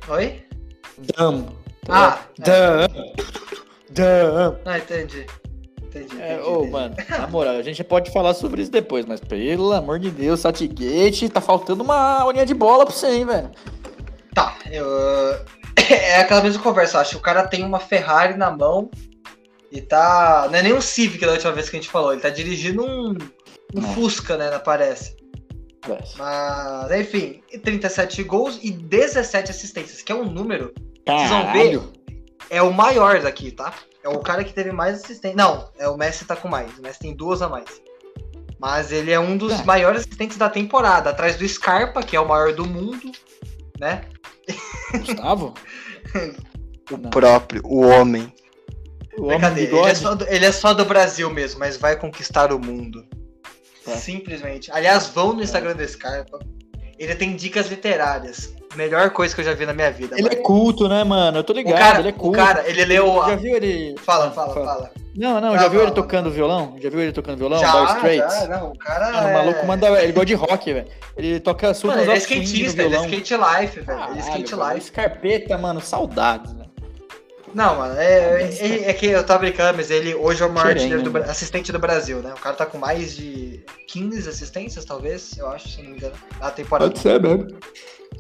Oi? Dumb. Ah, dumb. Dumb. Ah, entendi. Entendi. É, entendi, entendi. mano, na moral, a gente pode falar sobre isso depois, mas pelo amor de Deus, Southgate, tá faltando uma olhinha de bola pra você, hein, velho? Tá, eu... é aquela mesma conversa, acho. O cara tem uma Ferrari na mão e tá. Não é nem um Civic da última vez que a gente falou, ele tá dirigindo um, um. Fusca, né? Parece. Mas, enfim, 37 gols e 17 assistências, que é um número, Vocês vão ver? É o maior daqui, tá? É o cara que teve mais assistência. Não, é o Messi tá com mais. O Messi tem duas a mais. Mas ele é um dos É. maiores assistentes da temporada, atrás do Scarpa, que é o maior do mundo, né? Gustavo? O Não. próprio, o homem. O homem ele é, só do, ele é só do Brasil mesmo, mas vai conquistar o mundo. É. Simplesmente. Aliás, vão no Instagram do Scarpa. Ele tem dicas literárias. Melhor coisa que eu já vi na minha vida. Ele é mano. culto, né, mano? Eu tô o ligado, cara, ele é o culto. cara, ele leu. Já viu ele. Fala, fala, fala. Não, não, Ah, já viu ele fala. tocando violão? Já viu ele tocando violão? já, Straits? já, não, o cara. Mano, o é... maluco manda. Ele gosta de rock, velho. Ele toca Mano, ele é skatista, ele é skate life, velho. ele é skate life. Scarpeta, mano, saudades, né? Não, mano, é, é, é, que eu tava brincando, mas ele hoje é o maior do, né? assistente do Brasil, né? O cara tá com mais de 15 assistências, talvez, eu acho, se não me engano, na temporada. Pode ser, mesmo.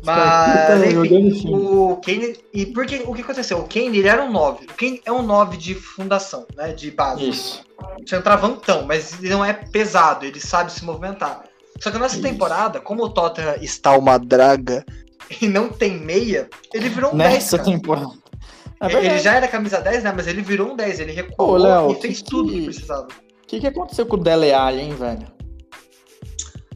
Mas, enfim, o Kane. E porque o que aconteceu? O Kane ele era um 9. O Kane é um 9 de fundação, né? De base. Isso. Você um então, mas ele não é pesado, ele sabe se movimentar. Só que nessa Isso. temporada, como o Tottenham está uma draga e não tem meia, ele virou um nessa 10. Nessa temporada. É ele já era camisa 10, né? Mas ele virou um 10, ele recuou Ô, Léo, e fez que tudo que precisava. O que, que aconteceu com o Dele Alli, hein, velho?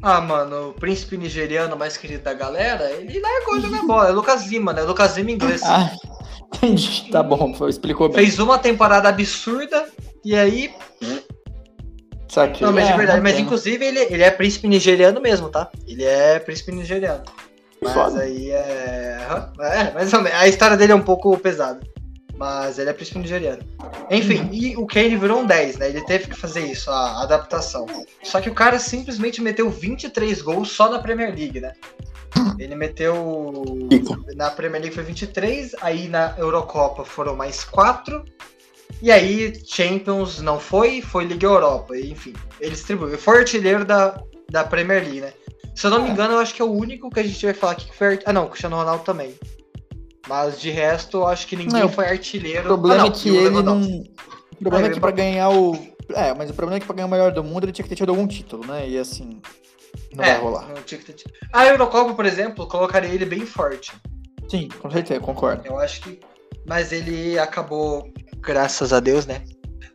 Ah, mano, o príncipe nigeriano mais querido da galera, ele largou de jogar bola. É Lucas Lima, né? Lucas Lima inglês. Ah, entendi. Tá bom, explicou bem. Fez uma temporada absurda e aí. Saquei. Não, mas de é, verdade, mas inclusive ele, ele é príncipe nigeriano mesmo, tá? Ele é príncipe nigeriano. Mas Foda. aí é. É, mas a história dele é um pouco pesada. Mas ele é príncipe nigeriano. Enfim, e o Kane virou um 10, né? Ele teve que fazer isso, a adaptação. Só que o cara simplesmente meteu 23 gols só na Premier League, né? Ele meteu. Na Premier League foi 23, aí na Eurocopa foram mais 4. E aí, Champions não foi, foi Liga Europa. Enfim, ele distribuiu. Foi artilheiro da, da Premier League, né? Se eu não me engano, eu acho que é o único que a gente vai falar aqui que foi. Ah, não, o Cristiano Ronaldo também. Mas de resto, eu acho que ninguém não, foi artilheiro. O problema ah, não, é que ele não. O problema ah, é que pra ganhar o. É, mas o problema é que pra ganhar o melhor do mundo ele tinha que ter tido algum título, né? E assim. Não é, vai rolar. Não tinha que ter... A Eurocopa, por exemplo, colocaria ele bem forte. Sim, com certeza, concordo. Eu acho que. Mas ele acabou, graças a Deus, né?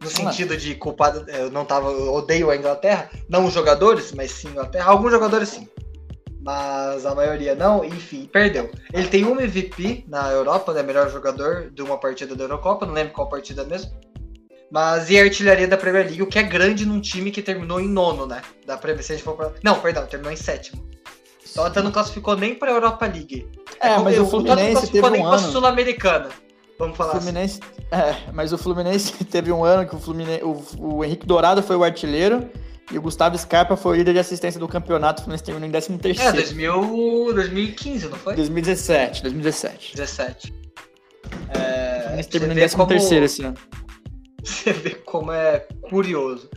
No sentido de culpado, eu não tava. Eu odeio a Inglaterra. Não os jogadores, mas sim a Inglaterra. Alguns jogadores sim mas a maioria não, enfim, perdeu. Ele tem um MVP na Europa, né, melhor jogador de uma partida da Eurocopa, não lembro qual partida mesmo. Mas e a artilharia da Premier League, o que é grande num time que terminou em nono, né? Da Premier League. Pra... Não, perdão, terminou em sétimo. Então até não classificou nem pra Europa League. É, é mas o Fluminense não classificou teve um nem ano... pra Sul-Americana. Vamos falar Fluminense, assim. É, mas o Fluminense teve um ano que o Fluminense, o, o Henrique Dourado foi o artilheiro e o Gustavo Scarpa foi o líder de assistência do campeonato, o Fluminense terminou em 13 terceiro. É, 2000, 2015, não foi? 2017, 2017. 17. É, o Fluminense terminou em 13 como... esse ano. Você vê como é curioso.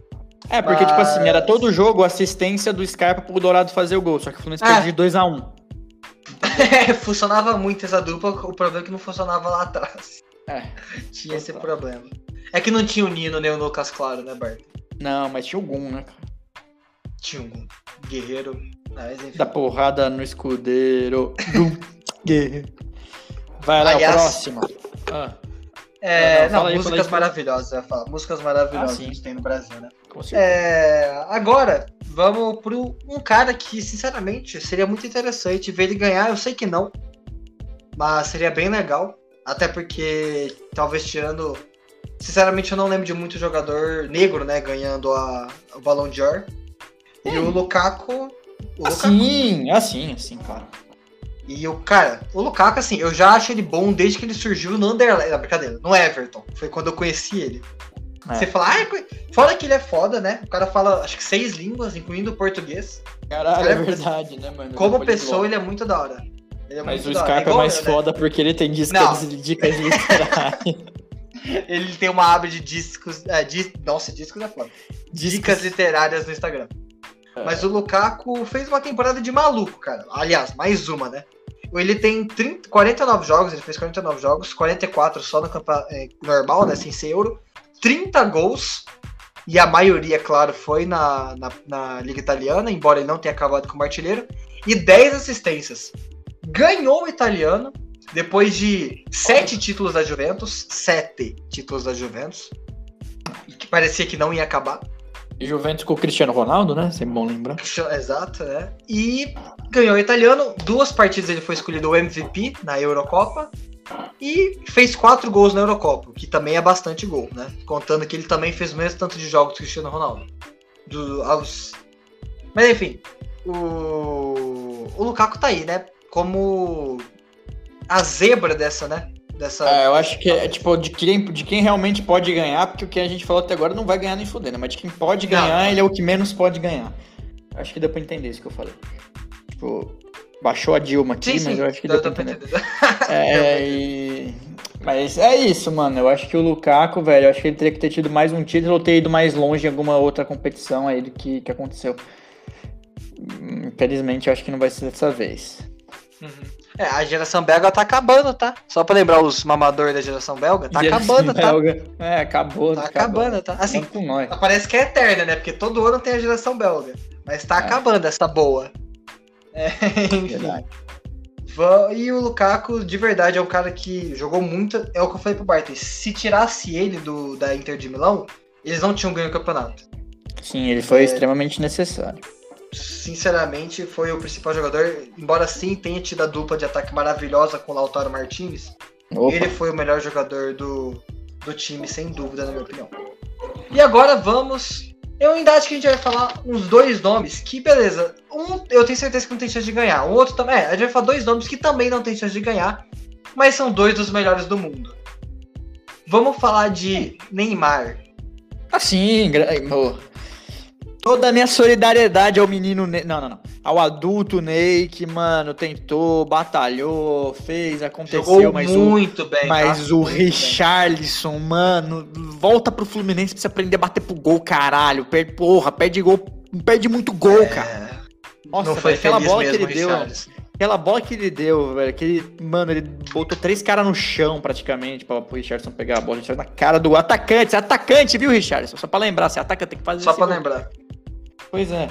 É, porque, Mas... tipo assim, era todo jogo assistência do Scarpa pro Dourado fazer o gol, só que o Fluminense é. perdeu de 2x1. Um. É, funcionava muito essa dupla, o problema é que não funcionava lá atrás. É. Tinha esse problema. É que não tinha o Nino nem o Lucas Claro, né, Bart? Não, mas tinha o Gun, né, cara? Tinha um guerreiro. Mas, Da porrada no escudeiro. Gun, guerreiro. Vai lá, Aliás, o próximo. Ah. É, não, não, não músicas aí, maravilhosas, eu ia falar. Músicas maravilhosas ah, que a gente tem no Brasil, né? É, agora, vamos pro um cara que, sinceramente, seria muito interessante ver ele ganhar. Eu sei que não, mas seria bem legal. Até porque, talvez tirando Sinceramente, eu não lembro de muito jogador negro, né, ganhando a, o Balão de Or. E o Lukaku. O assim, assim, assim, claro. E o cara, o Lukaku, assim, eu já acho ele bom desde que ele surgiu no Underline. Não, brincadeira, no Everton. Foi quando eu conheci ele. É. Você fala, ah, fora que ele é foda, né? O cara fala, acho que seis línguas, incluindo o português. Caralho, é, é verdade, né, mano? Como pessoa, ele é muito da hora. É Mas o Scarpa é, é mais eu, né? foda né? porque ele tem dicas, dicas literárias. Ele tem uma aba de discos. É, di, nossa, discos é foda. Discos. Dicas literárias no Instagram. É. Mas o Lukaku fez uma temporada de maluco, cara. Aliás, mais uma, né? Ele tem 30, 49 jogos, ele fez 49 jogos, 44 só no campo é, normal, né? Sem ser euro. 30 gols, e a maioria, claro, foi na, na, na, Liga Italiana, embora ele não tenha acabado como artilheiro, e 10 assistências. Ganhou o italiano, depois de sete títulos da Juventus, sete títulos da Juventus, que parecia que não ia acabar. Juventus com o Cristiano Ronaldo, né? Sempre bom lembrar. Exato, né? E ganhou o italiano. Duas partidas ele foi escolhido o MVP na Eurocopa. E fez quatro gols na Eurocopa, que também é bastante gol, né? Contando que ele também fez o mesmo tanto de jogos que o Cristiano Ronaldo. Do, aos... Mas enfim, o, o Lukaku tá aí, né? Como a zebra dessa, né? Dessa... É, eu acho que é tipo de quem, de quem realmente pode ganhar, porque o que a gente falou até agora não vai ganhar nem fuder, né? Mas de quem pode ganhar, não. ele é o que menos pode ganhar. Acho que deu pra entender isso que eu falei. Tipo, baixou a Dilma aqui, sim, mas sim. eu acho que deu, deu pra entender. É, e... Mas é isso, mano. Eu acho que o Lukaku, velho, eu acho que ele teria que ter tido mais um título ou ter ido mais longe em alguma outra competição aí do que, que aconteceu. Infelizmente, eu acho que não vai ser dessa vez. Uhum. É, a geração belga tá acabando, tá? Só pra lembrar os mamadores da geração belga, tá geração acabando, tá? belga. tá? É, acabou. Tá acabando, tá? Assim, com nós. parece que é eterna, né? Porque todo ano tem a geração belga. Mas tá é. acabando essa boa. É, enfim. Verdade. E o Lukaku, de verdade, é um cara que jogou muito. É o que eu falei pro Barton. Se tirasse ele do, da Inter de Milão, eles não tinham ganho o campeonato. Sim, ele foi é, extremamente necessário. Sinceramente, foi o principal jogador. Embora sim tenha tido a dupla de ataque maravilhosa com o Lautaro Martinez, Opa. ele foi o melhor jogador do, do time, sem dúvida, na minha opinião. E agora vamos eu ainda acho que a gente vai falar uns dois nomes que, beleza, um eu tenho certeza que não tem chance de ganhar, o outro também. É, a gente vai falar dois nomes que também não tem chance de ganhar, mas são dois dos melhores do mundo. Vamos falar de Neymar. Assim, toda a minha solidariedade ao menino Ney. Não, não, não. Ao adulto Ney, que, mano, tentou, batalhou, fez, aconteceu, Jogou mas muito o, bem. Mas tá? o Richarlison, bem. mano, volta pro Fluminense pra você aprender a bater pro gol, caralho. Perde, porra, perde gol, perde muito gol, é... cara. Nossa, não foi aquela bola que ele deu. Aquela bola que ele deu, velho, que ele, mano, ele botou três caras no chão praticamente pra o Richardson pegar a bola. na cara do atacante, atacante, viu, Richardson? Só pra lembrar, se ataca tem que fazer Só pra lembrar. Pois é.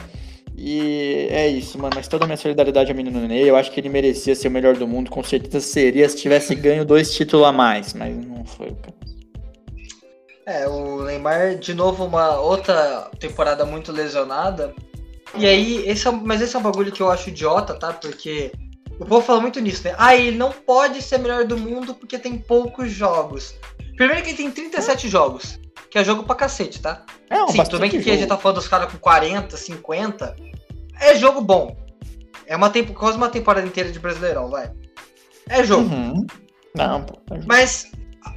E é isso, mano. Mas toda a minha solidariedade ao menino Ney. Eu acho que ele merecia ser o melhor do mundo. Com certeza seria se tivesse ganho dois títulos a mais. Mas não foi caso. É, o Neymar, de novo, uma outra temporada muito lesionada. E aí, esse é, mas esse é um bagulho que eu acho idiota, tá? Porque o povo fala muito nisso, né? Ah, ele não pode ser melhor do mundo porque tem poucos jogos. Primeiro que ele tem 37 jogos que é jogo pra cacete, tá? É, um Sim, tudo bem que aqui a gente tá falando dos caras com 40, 50. É jogo bom. É uma tempo, quase uma temporada inteira de Brasileirão, vai. É jogo. Uhum. Não, pô. É Mas,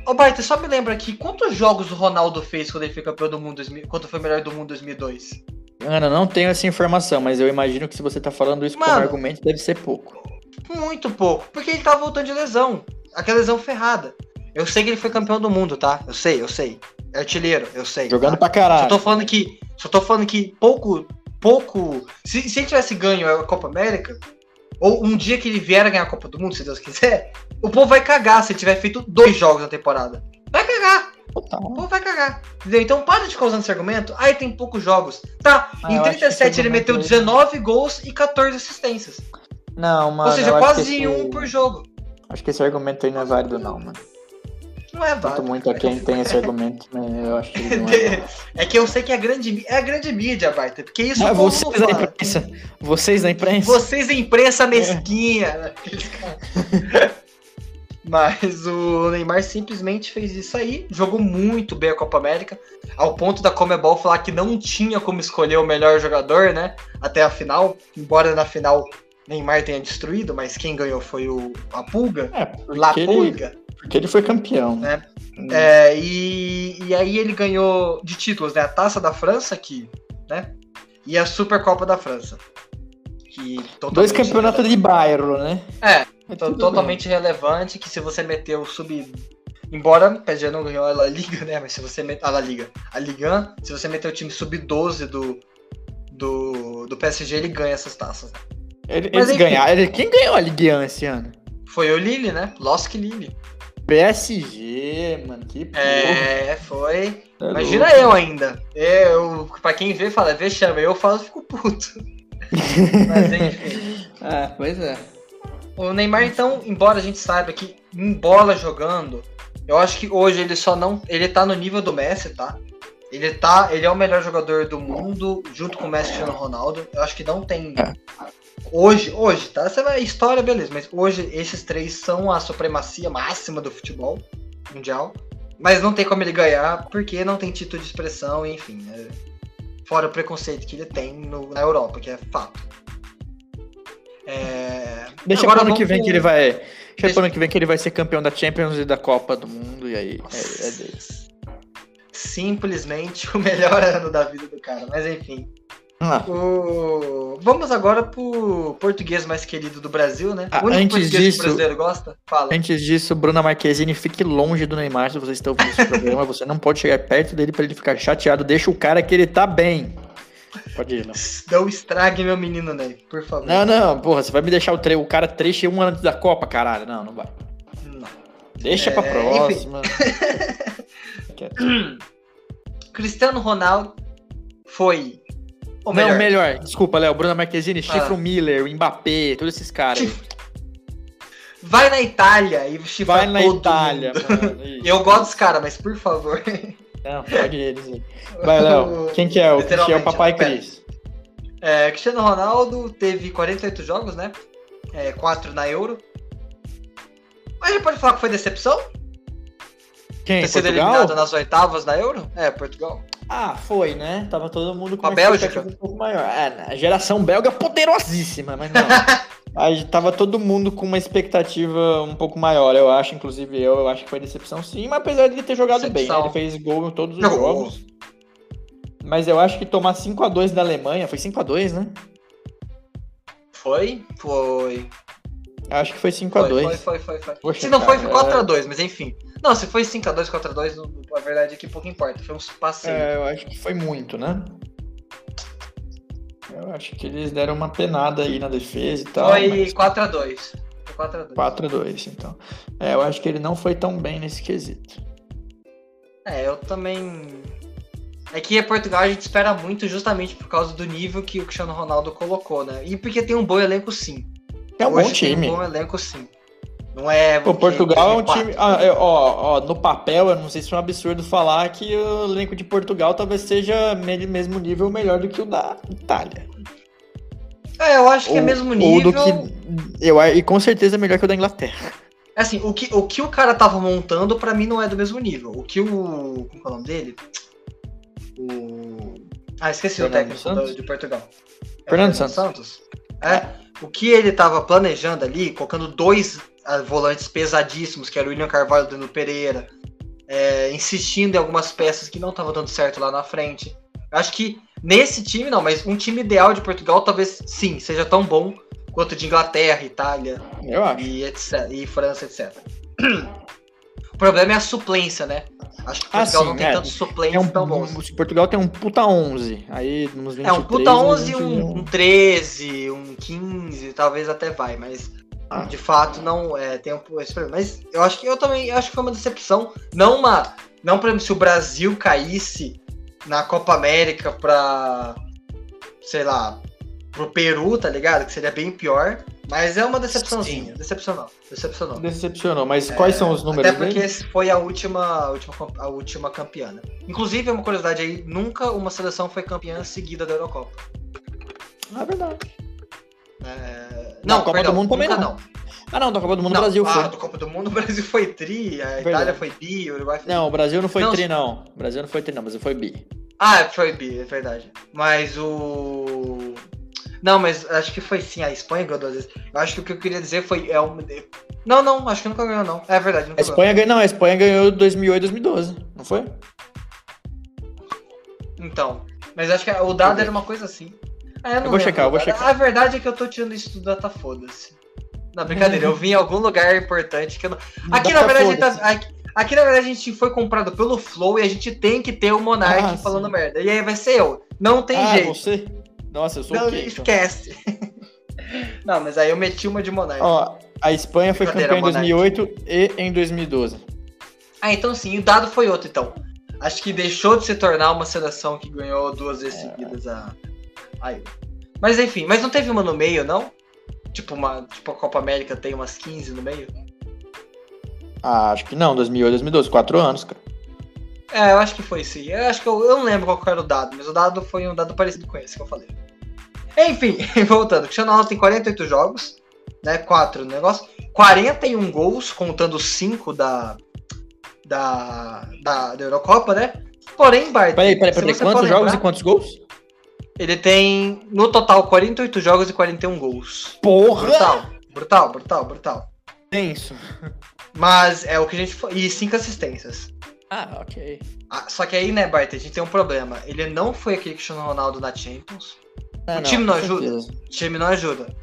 ô Barto, só me lembra aqui, quantos jogos o Ronaldo fez quando ele foi campeão do mundo, quando foi melhor do mundo em 2002? Ana, não tenho essa informação, mas eu imagino que se você tá falando isso Mano, como argumento, deve ser pouco. Muito pouco, porque ele tá voltando de lesão. Aquela lesão ferrada. Eu sei que ele foi campeão do mundo, tá? Eu sei, eu sei. É artilheiro, eu sei. Jogando tá? pra caralho. Só tô falando que. Só tô falando que pouco. Pouco. Se, se ele tivesse ganho a Copa América, ou um dia que ele vier a ganhar a Copa do Mundo, se Deus quiser, o povo vai cagar se ele tiver feito dois jogos na temporada. Vai cagar. O povo vai cagar. Entendeu? Então para de ficar usando esse argumento. Aí tem poucos jogos. Tá, ah, em 37 ele meteu 19 gols e 14 assistências. Não, mano. Ou seja, quase um por jogo. Acho que esse argumento aí não é válido, não, mano. Não é válido. muito a quem tem esse argumento, mas eu acho que não é. é que eu sei que é a grande, é a grande mídia, Barta, porque isso é vocês da imprensa. Vocês da imprensa. Vocês da imprensa mesquinha. É. Mas o Neymar simplesmente fez isso aí, jogou muito bem a Copa América, ao ponto da Comebol falar que não tinha como escolher o melhor jogador, né? Até a final, embora na final Neymar tenha destruído, mas quem ganhou foi o a Pulga, é, La Pulga. Porque ele foi campeão. É, hum. é e, e aí ele ganhou de títulos, né? A Taça da França, que, né? E a Supercopa da França. Que Dois campeonatos de bairro, né? É, é totalmente bem. relevante, que se você meter o sub... Embora o PSG não ganhou a La Liga, né? Mas se você meter... A La Liga. A Liga, se você meter o time sub-12 do, do, do PSG, ele ganha essas taças. Né? Ele, eles ganharam. Quem ganhou a Ligue esse ano? Foi o Lille, né? Losk Lille. PSG, mano, que porra. É, foi. É Imagina louco. eu ainda. Eu, pra quem vê, fala, vê, chama. Eu falo, fico puto. Mas enfim. ah, pois é. O Neymar, então, embora a gente saiba que em bola jogando, eu acho que hoje ele só não. Ele tá no nível do Messi, tá? Ele tá. Ele é o melhor jogador do mundo, junto com o Messi e o Ronaldo. Eu acho que não tem. É. Hoje, hoje, tá? Essa é história, beleza, mas hoje esses três são a supremacia máxima do futebol mundial. Mas não tem como ele ganhar, porque não tem título de expressão, enfim. É... Fora o preconceito que ele tem no, na Europa, que é fato. É... Deixa Agora, pro ano que vem que ele vai. Deixa, Deixa... pro ano que vem que ele vai ser campeão da Champions e da Copa do Mundo, e aí é, é dele. Simplesmente o melhor ano da vida do cara, mas enfim. Ah, O- Vamos agora pro português mais querido do Brasil, né? Ah, o único antes português disso- que o brasileiro gosta? Fala. Antes disso, Bruna Marquezine, fique longe do Neymar se você está ouvindo esse programa. Você não pode chegar perto dele para ele ficar chateado. Deixa o cara que ele tá bem. Pode ir, não. Não estrague meu menino Ney, por favor. Não, não, porra, você vai me deixar o, tre o cara triste um ano antes da Copa, caralho. Não, não vai. Não. Deixa pra É, próxima. Quieto. Cristiano Ronaldo foi. Ou Não, melhor, melhor. Desculpa, Léo. Bruna Marquezine, Ah. Chifro Miller, o Mbappé, todos esses caras. aí. vai na Itália e chifra Vai na Itália. Eu gosto dos caras, mas por favor. Não, pode eles aí. Vai, Léo. Quem que é? O que é o Papai. Cris? É, Cristiano Ronaldo teve 48 jogos, né? É, 4 na Euro. Mas gente pode falar que foi decepção? Quem? Ter sido Portugal? eliminado nas oitavas da Euro? É, Portugal. Ah, foi, né? Tava todo mundo com a uma Bélgica? expectativa um pouco maior. É, a geração belga poderosíssima, mas não. Aí tava todo mundo com uma expectativa um pouco maior, eu acho, inclusive eu, eu acho que foi decepção sim, mas apesar de ele ter jogado bem, né? Decepção. Ele fez gol em todos os Jogou. jogos. Mas eu acho que tomar 5x2 da Alemanha, foi 5x2, né? Foi? Foi. Acho que foi Foi, 5x2. foi, foi, foi, foi. Poxa, Se não foi, cara, foi 4x2, mas enfim. Não, se foi 5x2, 4x2, não- a verdade é que pouco importa. Foi um passeio. É, eu acho que foi muito, né? Eu acho que eles deram uma penada aí na defesa e tal. foi mas- 4x2. Foi 4x2. 4x2, então. É, eu acho que ele não foi tão bem nesse quesito. É, eu também. É que a Portugal a gente espera muito justamente por causa do nível que o Cristiano Ronaldo colocou, né? E porque tem um bom elenco sim. É um Hoje bom tem time. um bom elenco sim. Não é. Porque Portugal é um time. Ah, é, ó, ó, no papel, eu não sei se é um absurdo falar que o elenco de Portugal talvez seja me- mesmo nível melhor do que o da Itália. É, eu acho que é Ou- mesmo Ou nível. que. Eu, e com certeza é melhor que o da Inglaterra. Assim, o que, o que o cara tava montando, pra mim, não é do mesmo nível. O que o. Como é o nome dele? O. Ah, esqueci o Fernando técnico Santos? do- de Portugal. É Fernando Santos. É. O que ele tava planejando ali, colocando dois volantes pesadíssimos, que era o William Carvalho e o Danilo Pereira, é, insistindo em algumas peças que não estavam dando certo lá na frente. Eu acho que nesse time, não, mas um time ideal de Portugal talvez sim seja tão bom quanto de Inglaterra, Itália, e, etc, e França, etc. O problema é a suplência, né? Acho que Ah, Portugal não tem é. tantos É suplentes um, tão bons. se Portugal tem um puta 11. Aí nos 23, É um puta 11, 21. um, um 13, um 15, talvez até vai, mas. De fato não é, tem um, esse problema. Mas eu acho que eu também acho que foi uma decepção. Não uma. Não pra se o Brasil caísse na Copa América pra. sei lá, pro Peru, tá ligado? Que seria bem pior. Mas é uma decepçãozinha. Decepcionou. Decepcionou. Decepcionou, mas quais são os números Até porque dele? foi a última, a última, a última campeã. né? Inclusive, uma curiosidade aí, nunca uma seleção foi campeã seguida da Eurocopa. Ah, verdade. É, Na Não, Copa perdão, do Mundo também não. Ah, não, da Copa do Mundo Não, Brasil ah, foi. do Copa do Mundo o Brasil foi tri, a Verdade. Itália foi bi, o Uruguai foi Não, o Brasil não foi Não, tri, não. O Brasil não foi tri, não, mas foi bi. Ah, foi bi, é verdade. Mas o. Não, mas acho que foi sim, a Espanha ganhou duas vezes. Eu acho que o que eu queria dizer foi. É um... Não, não, acho que nunca ganhou, não. É verdade, nunca A Espanha ganhou, não, a Espanha ganhou 2008 e 2012, não foi? Então. Mas acho que o dado era uma coisa assim. Ah, não vou lembro checar, eu vou checar. A verdade é que eu tô tirando isso do data, foda-se. Não, brincadeira, eu vim em algum lugar importante que eu não. Aqui, na verdade, a gente tá- aqui, aqui, na verdade, a gente foi comprado pelo Flow e a gente tem que ter o Monark Ah, falando sim. merda. E aí vai ser eu. Não tem ah, jeito. você? Nossa, eu sou Não o quê? então? esquece. não, mas aí eu meti uma de Monark. Ó, a Espanha foi campeã em Monark. 2008 e em 2012. Ah, então sim, o dado foi outro, então. Acho que deixou de se tornar uma seleção que ganhou duas vezes seguidas a. Aí. Mas enfim, mas não teve uma no meio, não? Tipo, uma, tipo a Copa América tem umas 15 no meio? Ah, acho que não, 2008 2012, quatro anos, cara. É, eu acho que foi sim. Eu acho que eu, eu não lembro qual era o dado, mas o dado foi um dado parecido com esse que eu falei. Enfim, voltando. Cristiano Ronaldo tem 48 jogos, né? 4 no negócio. 41 gols, contando 5 da, da, da, da Eurocopa, né? Porém, Bart. Peraí, peraí, peraí, quantos jogos lembrar, e quantos gols? Ele tem, no total, 48 jogos e 41 gols. Porra! Brutal, brutal, brutal, brutal. Tenso. Mas é o que a gente. E 5 assistências. Ah, ok. Ah, só que aí, né, Bart, a gente tem um problema. Ele não foi aquele Cristiano Ronaldo na Champions. Ah, O time não ajuda? certeza. O time não ajuda.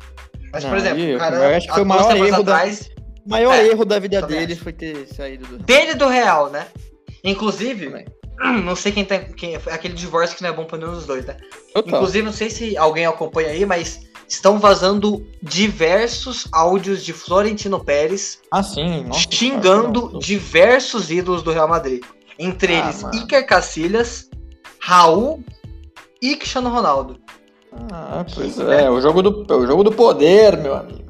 Mas, Não, por exemplo, e o cara, eu acho que foi o maior erro da- atrás, O maior É, erro da vida dele acho. foi ter saído do. dele do Real, né? Inclusive, Também. não sei quem tem. Quem, aquele divórcio que não é bom pra nenhum dos dois, né? Total. Inclusive, não sei se alguém acompanha aí, mas estão vazando diversos áudios de Florentino Pérez Ah, sim. Nossa, xingando diversos ídolos do Real Madrid. Entre Ah, eles, mano. Iker Casillas, Raul e Cristiano Ronaldo. Ah, pois é. O jogo do, o jogo do poder, meu amigo.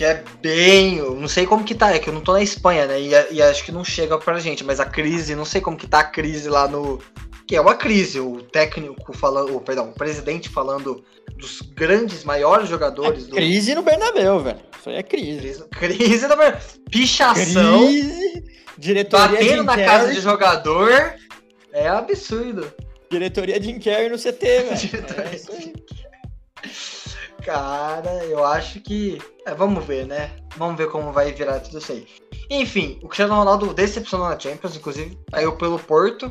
Que é bem. Não sei como que tá, é que eu não tô na Espanha, né? E, e acho que não chega pra gente, mas a crise, não sei como que tá a crise lá no. Que é uma crise, o técnico falando. o, Perdão, o presidente falando dos grandes, maiores jogadores do. Crise no Bernabéu, velho. Isso aí é crise. Crise, crise da pichação, Crise. Diretoria batendo na casa de jogador. É absurdo. Diretoria de Carrey no CT, velho. Diretoria É isso aí. Cara, eu acho que. É, vamos ver, né? Vamos ver como vai virar tudo isso aí. Enfim, o Cristiano Ronaldo decepcionou na Champions, inclusive caiu pelo Porto.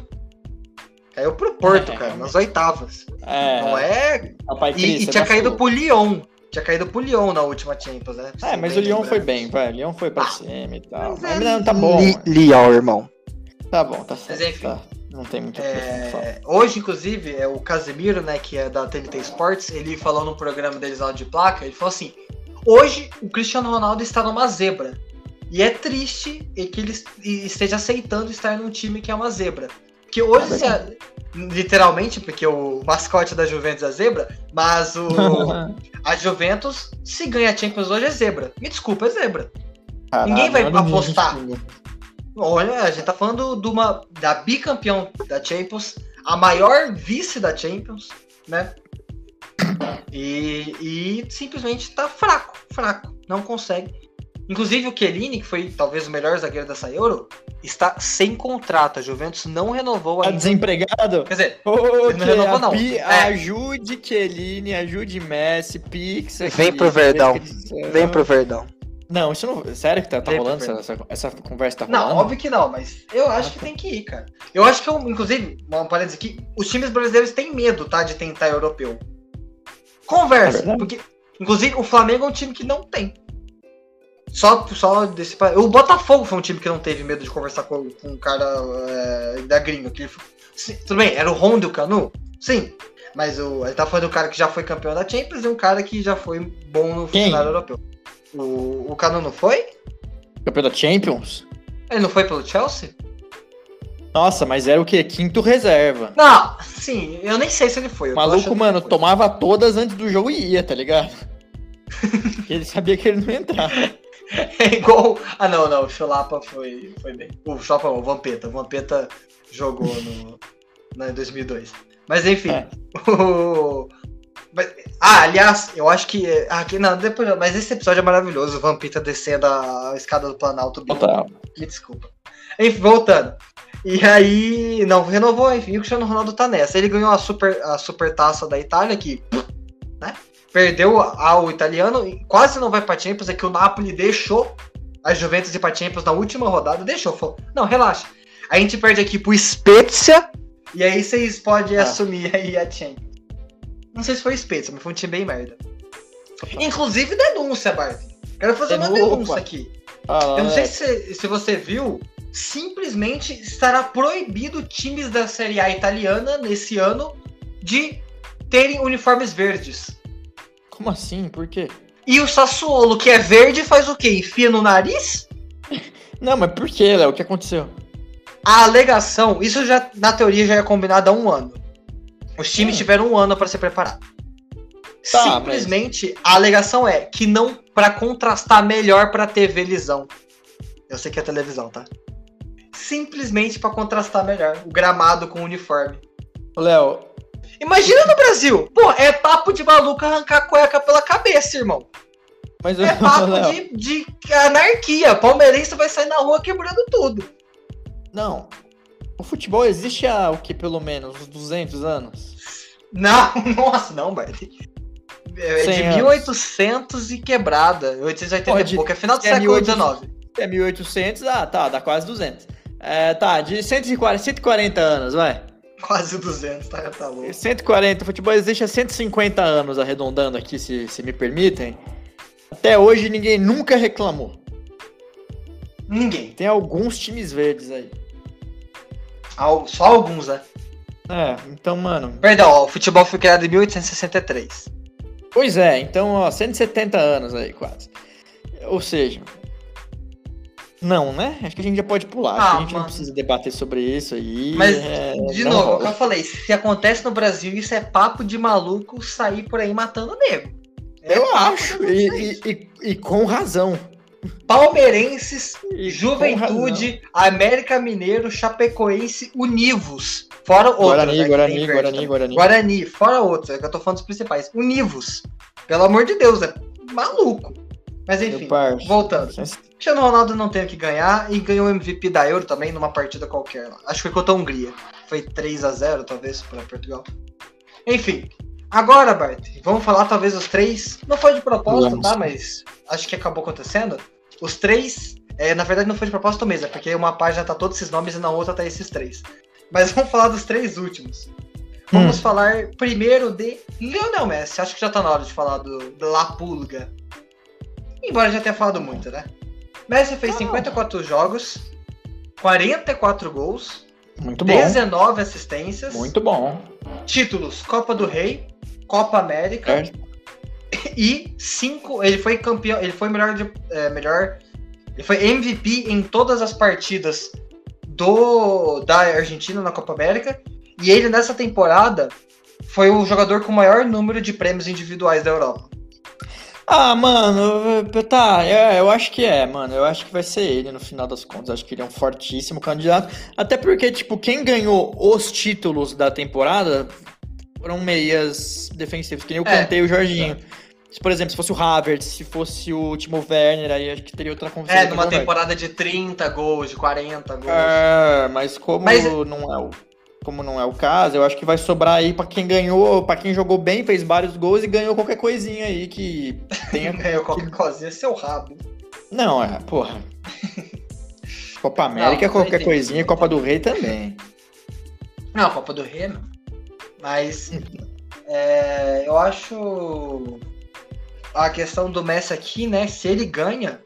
Caiu pro Porto, É, cara, realmente. nas oitavas. É, Não é. Papai E, e tinha caído vacilou. pro Lyon. Tinha caído pro Lyon na última Champions, né? É, mas o Lyon foi bem, vai. O Lyon foi pra Ah, cima e tal. mas Mas é não, tá bom. Mano. Lyon, irmão. Tá bom, tá certo. enfim. tá. Não tem muito o que falar. É, hoje, inclusive, é o Casemiro, né, que é da TNT Sports, ele falou no programa deles lá de placa, ele falou assim: hoje o Cristiano Ronaldo está numa zebra. E é triste que ele est- esteja aceitando estar num time que é uma zebra. Porque hoje, É literalmente, porque o mascote da Juventus é zebra, mas o, a Juventus, se ganha a Champions hoje, é zebra. Me desculpa, é zebra. Ninguém vai apostar. Olha, a gente tá falando de uma, da bicampeão da Champions, a maior vice da Champions, né? E, e simplesmente tá fraco, fraco, não consegue. Inclusive o Chiellini, que foi talvez o melhor zagueiro dessa Euro, está sem contrato. A Juventus não renovou Tá ainda. desempregado? Quer dizer, Ele não renovou, não. Pi- É. Ajude Chiellini, ajude Messi, Pix. Vem pro Verdão. Vem pro Verdão. Não, isso não. Sério que tá, tá rolando essa, essa, essa conversa? Tá não, rolando? óbvio que não, mas eu acho que tem que ir, cara. Eu acho que, eu, inclusive, uma parênteses aqui, os times brasileiros têm medo, tá, de tentar europeu. É Conversa, verdade. porque, inclusive, o Flamengo é um time que não tem. Só, só desse. O Botafogo foi um time que não teve medo de conversar com, com um cara é, da gringa. Que sim, tudo bem, era o Rondo e o Canu? Sim. Mas o, ele tá falando do cara que já foi campeão da Champions e um cara que já foi bom no Quem? funcionário europeu. O, o Canu não foi? Campeão da Champions? Ele não foi pelo Chelsea? Nossa, mas era o quê? Quinto reserva. Não, sim, eu nem sei se ele foi. O maluco, mano, foi. tomava todas antes do jogo e ia, tá ligado? ele sabia que ele não ia entrar. É igual. Ah, não, não, o Chulapa foi, foi bem. O Chulapa, o Vampeta. O Vampeta jogou no, na, em 2002. Mas enfim. É. o- mas- ah, aliás, eu acho que. Ah, que não, depois. Mas esse episódio é maravilhoso. O Vampeta descendo a escada do Planalto. Total. Me desculpa. Enfim, voltando. E aí, não, renovou, enfim, o Cristiano Ronaldo tá nessa. Ele ganhou a super, a super taça da Itália, que, né, perdeu ao italiano, e quase não vai pra Champions, é que o Napoli deixou a Juventus ir pra Champions na última rodada, deixou, falou, não, relaxa. A gente perde aqui pro Spezia, e aí vocês podem Ah. assumir aí a Champions. Não sei se foi Spezia, mas foi um time bem merda. Inclusive denúncia, Barbie. Quero fazer uma Denúncia. denúncia aqui. Ah, Eu não sei se, se você viu, simplesmente estará proibido times da Série A italiana nesse ano de terem uniformes verdes. Como assim? Por quê? E o Sassuolo, que é verde, faz o quê? Enfia no nariz? Não, mas por quê, Léo? O que aconteceu? A alegação, isso já na teoria já é combinado há um ano. Os times Hum. tiveram um ano para se preparar. Tá, Simplesmente a alegação é que não para contrastar melhor para TV lisão. Eu sei que é televisão, tá? Simplesmente para contrastar melhor o gramado com o uniforme. Léo, Imagina no Brasil. Pô, é papo de maluco arrancar a cueca pela cabeça, irmão. mas É papo Léo, de, de anarquia. Palmeirense vai sair na rua quebrando tudo. Não. O futebol existe há o que, pelo menos? Uns 200 anos? Não, nossa, não, Bart. É de 100 anos. 1800 e quebrada. 880 Pode- e pouco. É final do é século 1800. XIX. É 1800, ah, tá, dá quase 200. É, tá, de 140, 140 anos, vai. Quase 200, tá, tá louco. 140, o futebol existe há 150 anos, arredondando aqui, se, se me permitem. Até hoje ninguém nunca reclamou. Ninguém. Tem alguns times verdes aí. Só alguns, né? É, então, mano. Perdão, ó, o futebol foi criado em 1863. Pois é, então, ó, 170 anos aí, quase. Ou seja. Não, né? Acho que a gente já pode pular. Ah, a gente não mano. precisa debater sobre isso aí. Mas, é, de não novo, rola. eu falei, se acontece no Brasil, isso é papo de maluco sair por aí matando nego. É Eu acho, e, e- e- e com razão. Palmeirenses, E Juventude, América Mineiro, Chapecoense, Univos. Fora outros. Guarani, né, Guarani, Guarani. Guarani. Guarani, fora outros, é que eu tô falando dos principais. Univos. Pelo amor de Deus, é maluco. Mas enfim, voltando. Cristiano Ronaldo não tem o que ganhar e ganhou o MVP da Euro também numa partida qualquer lá. Acho que foi contra a Hungria. Foi 3 a 0 talvez, para Portugal. Enfim, agora, Bart, vamos falar talvez os três. Não foi de propósito, Vamos. tá? Mas acho que acabou acontecendo. Os três, é, na verdade não foi de propósito mesmo, é porque uma página tá todos esses nomes e na outra tá esses três. Mas vamos falar dos três últimos. Vamos Hum. falar primeiro de Lionel Messi. Acho que já tá na hora de falar do, do La Pulga. Embora já tenha falado muito, né? Messi fez Ah. 54 jogos, 44 gols, Muito bom. 19 assistências, Muito bom. títulos Copa do Rei, Copa América Certo. e cinco. Ele foi campeão, ele foi melhor de, é, melhor. Ele foi MVP em todas as partidas do da Argentina na Copa América e ele nessa temporada foi o jogador com o maior número de prêmios individuais da Europa. Ah, mano, tá, é, eu acho que é, mano. Eu acho que vai ser ele no final das contas. Acho que ele é um fortíssimo candidato. Até porque, tipo, quem ganhou os títulos da temporada foram meias defensivos, que nem o É, o Jorginho. Se, por exemplo, se fosse o Havertz, se fosse o Timo Werner, aí acho que teria outra conversa. É, numa temporada de 30 gols, de 40 gols. É, mas como Mas- não é o como não é o caso, eu acho que vai sobrar aí pra quem ganhou, pra quem jogou bem, fez vários gols e ganhou qualquer coisinha aí que tenha Ganhou qualquer coisinha, seu rabo. Não, é, porra. Copa América, Não, qualquer coisinha, Copa do Rei também. Não, Copa do Rei, não. Mas é, eu acho a questão do Messi aqui, né? Se ele ganha,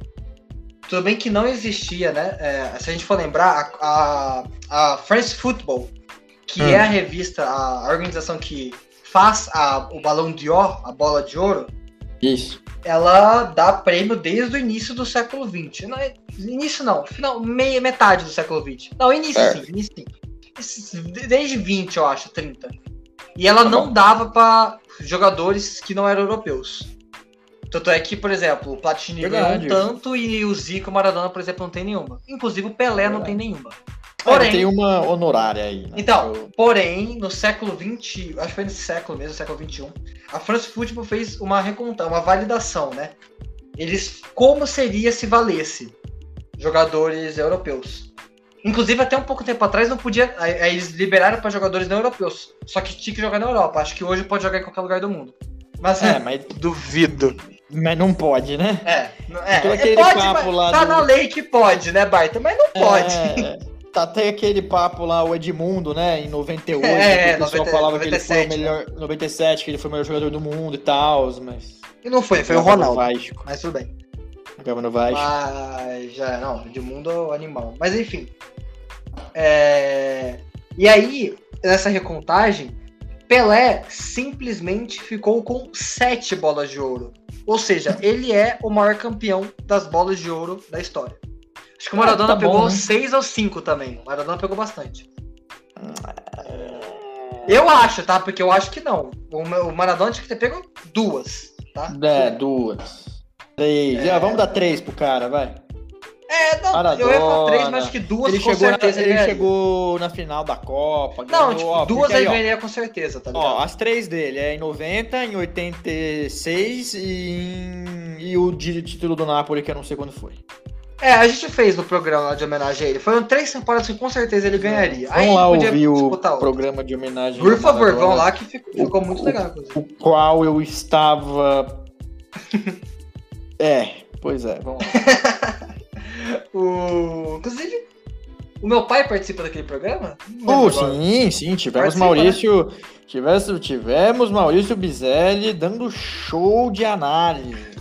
tudo bem que não existia, né? é, se a gente for lembrar, a, a, a France Football, que Hum. é a revista, a organização que faz a, o Balão de Ouro, a bola de ouro, Isso. ela dá prêmio desde o início do século XX. Não, é- início não, final, meia, metade do século XX. Não, início É. sim, início sim. Desde 20, eu acho, 30. E ela não dava pra jogadores que não eram europeus. Tanto é que, por exemplo, o Platini Verdade. ganhou um tanto e o Zico e o Maradona, por exemplo, não tem nenhuma. Inclusive o Pelé não Verdade. tem nenhuma. Porém, Porém, tem uma honorária aí. Né? Então, Eu- Porém, no século XX, acho que foi nesse século mesmo, século XXI, a France Football fez uma reconta, uma validação, né? Eles, como seria se valesse jogadores europeus? Inclusive, até um pouco tempo atrás não podia. Aí, eles liberaram para jogadores não europeus. Só que tinha que jogar na Europa. Acho que hoje pode jogar em qualquer lugar do mundo. Mas É, mas, duvido. mas não pode, né? É, não- é, Todo é, aquele pode, papo mas lá tá do- na lei que pode, né, Baita? Mas não pode. É, tá até aquele papo lá, o Edmundo, né? Em 98, É, que o pessoal 90, falava que ele foi o 97, melhor. 97, que ele foi o melhor jogador do mundo e tal, mas. E não foi, foi o Ronaldo. Vasco. Mas tudo bem. Jogava no Vasco. Mas já, não, de mundo é o animal. Mas enfim. É, E aí, nessa recontagem, Pelé simplesmente ficou com sete bolas de ouro. Ou seja, ele é o maior campeão das bolas de ouro da história. Acho que o Ah, Maradona tá bom, pegou né? seis ou cinco também. O Maradona pegou bastante. Eu acho, tá? Porque eu acho que não. O meu- o Maradona tinha que ter pego duas, tá? É, duas. Três. É. Ah, vamos dar três pro cara, vai. É, não, eu ia falar três, mas Maradona. acho que duas Ele com chegou, na, certeza ele ganharia. chegou na final da Copa. Não, ganhou, tipo, ó, duas aí ó, ganharia com certeza, tá ligado? Ó, as três dele é em 90, em 86 e, e o título do Napoli, que eu não sei quando foi. É, a gente fez no programa de homenagem a ele. Foram três temporadas que com certeza ele ganharia. Vamos aí lá ouvir o outra. programa de homenagem. Por favor, Maradona, vão lá que ficou, ficou O- muito o- legal, inclusive. O qual eu estava. é, pois é, vamos lá. O... Inclusive, O meu pai participa daquele programa? Oh, sim, sim, tivemos participa, Maurício. Né? Tivemos, tivemos Maurício Bizelli dando show de análise.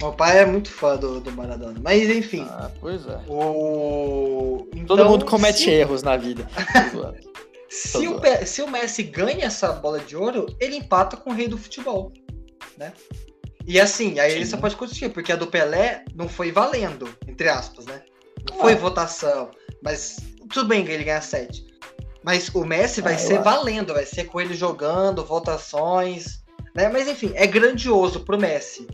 Meu pai é muito fã do, do Maradona. Mas enfim. Ah, pois é. O... Então, Todo mundo comete se... erros na vida. se, o, se o Messi ganha essa bola de ouro, ele empata com o rei do futebol. Né? E assim, aí Sim. ele só pode discutir, porque a do Pelé não foi valendo, entre aspas, né? Não foi ah. votação. Mas tudo bem que ele ganha sete. Mas o Messi vai ah, ser valendo, vai ser com ele jogando, votações. Né? Mas enfim, é grandioso pro Messi.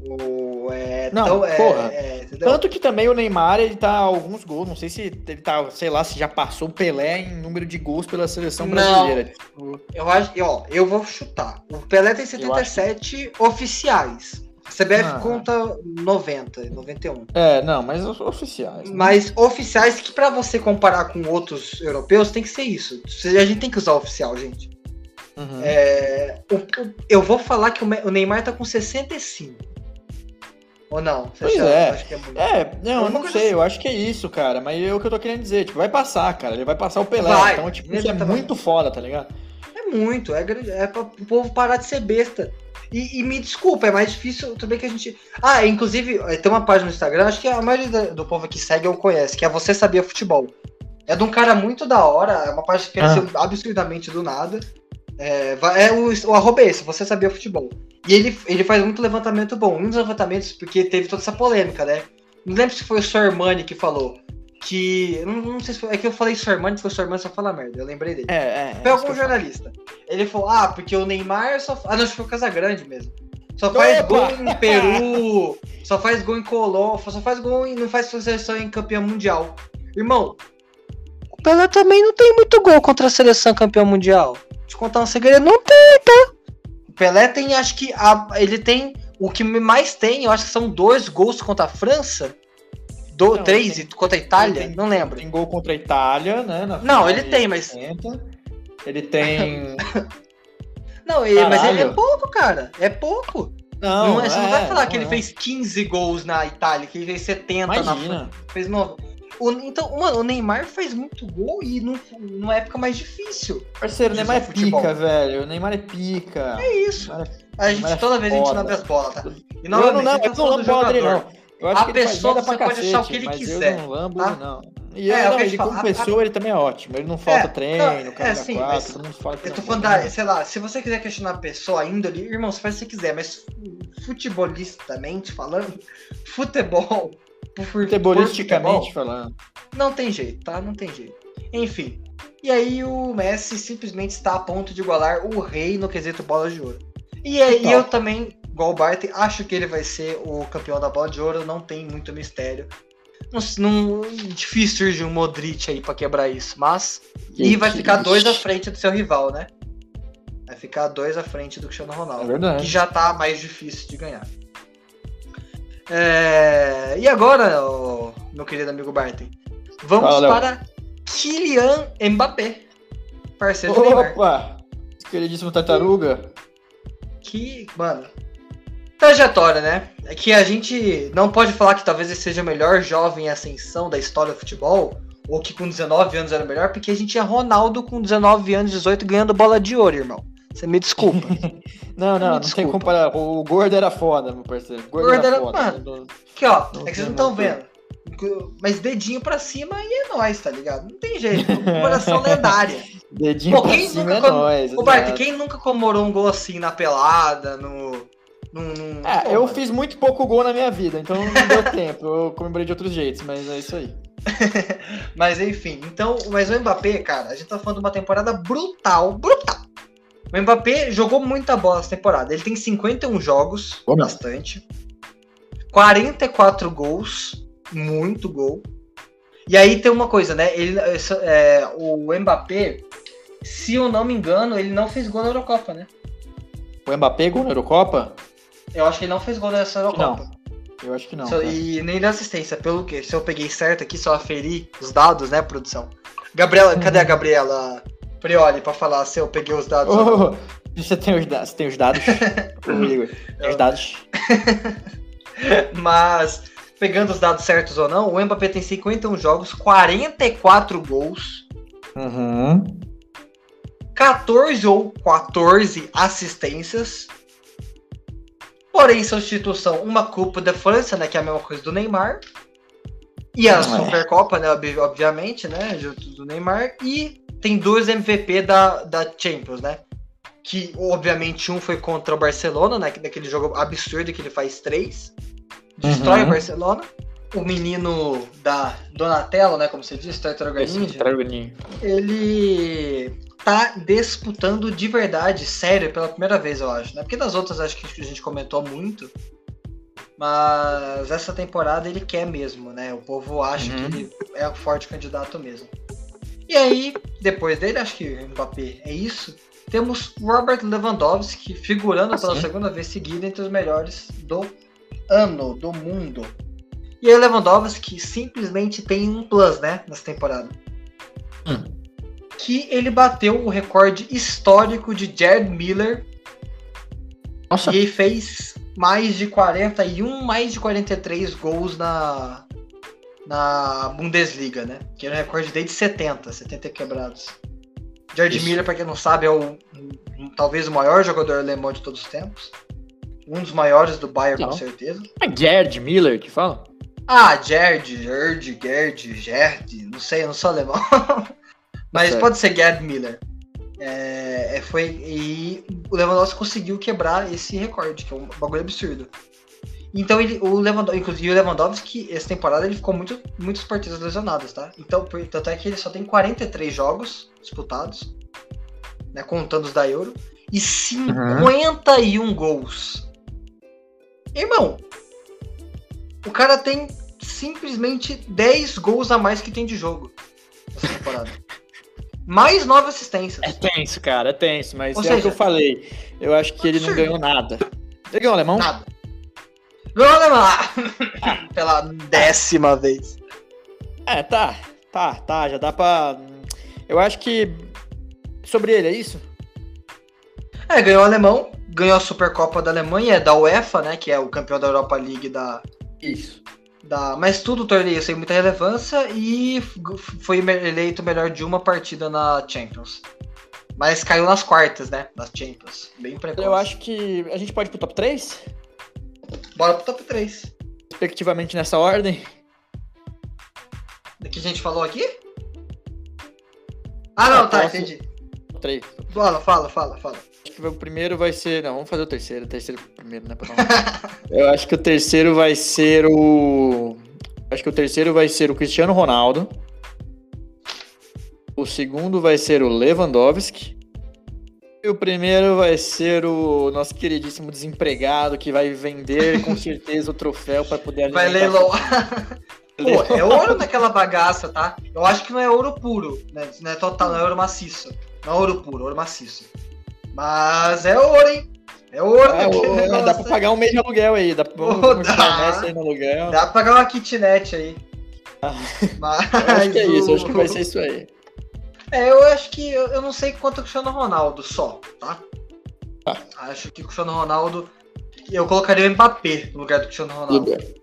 O, é, não, tão, é, porra. É, Tanto que também o Neymar, ele tá alguns gols, não sei se ele tá, sei lá, se já passou o Pelé em número de gols pela seleção brasileira. Tipo... Eu acho, ó, eu vou chutar. O Pelé tem 77 oficiais. A CBF ah. conta 90, 91. É, não, mas oficiais. Né? Mas oficiais que para você comparar com outros europeus tem que ser isso. A gente tem que usar oficial, gente. Uhum. É, eu vou falar que o Neymar tá com 65. Ou não? Você pois é. Acha que é, muito... é, não, eu não sei, assim. eu acho que é isso, cara. Mas é o que eu tô querendo dizer, tipo, vai passar, cara. Ele vai passar o Pelé. Vai, então, tipo, isso é muito foda, tá ligado? É muito, é, é pra o povo parar de ser besta. E, e, me desculpa, é mais difícil também que a gente. Ah, inclusive, eh, tem uma página no Instagram, acho que a maioria do povo que segue ou conhece, que é Você Sabia Futebol. É de um cara muito da hora, é uma página que cresceu ah. absurdamente do nada. É, é o, o arroba é esse, Você Sabia Futebol. E ele, ele faz muito levantamento bom. Um dos levantamentos, porque teve toda essa polêmica, né? Não lembro se foi o Sormani que falou. Que. Não, não sei se foi. É que eu falei Sormani, foi o Sormani só fala merda. Eu lembrei dele. É, é. Foi algum jornalista. Ele falou: ah, porque o Neymar só. Ah, não, acho que foi o Casagrande mesmo. Só faz Opa! gol em Peru, só faz gol em Colômbia, só faz gol e não faz seleção em campeão mundial. Irmão, o Pelé também não tem muito gol contra a seleção campeão mundial. Te contar um segredo, não tem, tá? Pelé tem, acho que a, ele tem o que mais tem, eu acho que são dois gols contra a França. Do, não, três tem, contra a Itália? Tem, não lembro. Tem gol contra a Itália, né? não, ele tem, mas. Ele tem. não, ele, mas ele é pouco, cara. É pouco. Não, não é, você não vai é, falar que ele é. fez 15 gols na Itália, que ele fez 70 Imagina. na França. Fez 9. O, então, mano, o Neymar faz muito gol e num, numa época mais difícil. Parceiro, o Neymar é futebol. pica, velho. O Neymar é pica. É isso. É, a gente, toda é vez a gente lambe as bolas, tá? E não, eu não, não, eu não lambo bola dele, não. Eu acho a pessoa você pode cacete, achar o que ele quiser. Eu não lambo, tá? não. E é, não, ele como pessoa, a... ele também é ótimo. Ele não falta é, treino, não, cara é, sim, quatro, todo mundo fala Eu tô falando da, sei lá, se você quiser questionar a pessoa, a índole, irmão, você faz o que você quiser, mas futebolistamente falando, futebol Futebolisticamente falando. Não tem jeito, tá? Não tem jeito. Enfim. E aí o Messi simplesmente está a ponto de igualar o rei no quesito bola de ouro. E aí eu também, igual o Bart, acho que ele vai ser o campeão da bola de ouro, não tem muito mistério. Não, não, difícil surgir um Modric aí para quebrar isso, mas. Que e vai ficar dois à frente do seu rival, né? Vai ficar dois à frente do Cristiano Ronaldo. É que já tá mais difícil de ganhar. É... E agora, oh, meu querido amigo Barton, vamos Fala, para Kylian Mbappé, parceiro Opa! do Neymar. Opa! Queridíssimo Tartaruga. Que, mano, trajetória, né? É que a gente não pode falar que talvez ele seja o melhor jovem em ascensão da história do futebol, ou que com 19 anos era o melhor, porque a gente tinha Ronaldo com 19 anos, 18 ganhando bola de ouro, irmão. Você me desculpa. não, não, não tem como comparar. O gordo era foda, meu parceiro. O gordo, gordo era, era foda. Mano, aqui, ó. Não é que vocês não estão vendo. Mas dedinho pra cima e é nóis, tá ligado? Não tem jeito. Coração lendária. Dedinho Pô, pra cima é com... nóis. Ô, Bart, quem nunca comemorou um gol assim na pelada, no... Num, é, Pô, eu mano. fiz muito pouco gol na minha vida, então não deu tempo. Eu comemorei de outros jeitos, mas é isso aí. mas enfim, então, mas o Mbappé, cara, a gente tá falando de uma temporada brutal, brutal. O Mbappé jogou muita bola essa temporada. Ele tem 51 jogos, Como? bastante. 44 gols, muito gol. E aí tem uma coisa, né? Ele, é, o Mbappé, se eu não me engano, ele não fez gol na Eurocopa, né? O Mbappé gol na Eurocopa? Eu acho que ele não fez gol nessa Eurocopa. Não. Eu acho que não. e nem na assistência, pelo que se eu peguei certo aqui, só aferi os dados, né, produção? Gabriela, uhum. cadê a Gabriela? Prioli pra falar se eu peguei os dados. Oh, você tem os dados? Tem os dados? Comigo. Os dados. Mas pegando os dados certos ou não, o Mbappé tem 51 jogos, 44 gols. Uhum. 14 ou 14 assistências. Porém, substituição, uma Copa da França, né? Que é a mesma coisa do Neymar. E a É. Supercopa, né? ob- Obviamente, né? Junto do Neymar. E tem dois MVP da, da Champions, né? Que, obviamente, um foi contra o Barcelona, né? Daquele jogo absurdo que ele faz três. Destrói Uhum. o Barcelona. O menino da Donatello, né? Como você disse, Tartaruga ele tá disputando de verdade, sério, pela primeira vez, eu acho, né? Porque das outras acho que a gente comentou muito. Mas essa temporada ele quer mesmo, né? O povo acha Uhum. que ele é um forte candidato mesmo. E aí, depois dele, acho que o Mbappé é isso. Temos Robert Lewandowski figurando Ah, pela segunda vez seguida entre os melhores do ano, do mundo. E aí o Lewandowski simplesmente tem um plus, né, nessa temporada. Hum. Que ele bateu o recorde histórico de Jared Miller Nossa, e fez mais de 41, mais de 43 gols na, na Bundesliga, né? Que era um recorde desde 70, 70 quebrados. Jared Isso. Miller, pra quem não sabe, é o, um- talvez o maior jogador alemão de todos os tempos. Um dos maiores do Bayern, Não. com certeza. é Gerd Miller que fala? Ah, Gerd, Gerd, Gerd, Gerd, não sei, eu não sou alemão. Mas Certo. pode ser Gerd Miller. É, é, foi, e o Lewandowski conseguiu quebrar esse recorde, que é um bagulho absurdo. Então ele, o Lewandowski, inclusive o Lewandowski, essa temporada ele ficou muito, muitas partidas lesionadas, tá? Então, por- tanto é que ele só tem 43 jogos disputados, né, contando os da Euro, e 51 gols. Irmão, o cara tem simplesmente 10 gols a mais que tem de jogo nessa temporada. mais 9 assistências. É tenso, cara, é tenso, mas Ou é o que eu falei. Eu acho que ele não ganhou nada. Ele ganhou alemão? Nada. Ganhou lá! Pela décima vez. É, tá, tá, tá, já dá pra. Eu acho que. Sobre ele, é isso? É, ganhou o alemão, ganhou a Supercopa da Alemanha, da UEFA, né? Que é o campeão da Europa League da. Isso. da mas tudo torneio sem muita relevância e foi eleito melhor de uma partida na Champions. Mas caiu nas quartas, né? Das Champions. Bem precoce. Eu acho que a gente pode ir pro top 3? Bora pro top 3. Respectivamente nessa ordem. Do que a gente falou aqui? Ah, não, Ah, tá, posso- entendi. 3. Fala, fala, fala, fala. Acho que o primeiro vai ser. Não, vamos fazer o terceiro. O terceiro primeiro, né? Eu acho que o terceiro vai ser o. Acho que o terceiro vai ser o Cristiano Ronaldo. O segundo vai ser o Lewandowski. E o primeiro vai ser o nosso queridíssimo desempregado que vai vender com certeza o troféu para poder Vai leiloar. Pô, é ouro naquela bagaça, tá? Eu acho que não é ouro puro, né? Não é total, não é ouro maciço. Não é ouro puro, é ouro maciço. Mas é ouro, hein? É ouro Ah, naquele ô, negócio. dá pra pagar um mês de aluguel aí. Dá pra vamos dá. aí no aluguel. Dá pra pagar uma kitnet aí. Ah. Mas acho que é isso, acho que vai ser isso aí. É, eu acho que. Eu, eu não sei quanto é o Cristiano Ronaldo só, tá? Tá. Acho que o Cristiano Ronaldo. Eu colocaria o Mbappé no lugar do Cristiano Ronaldo. Bem.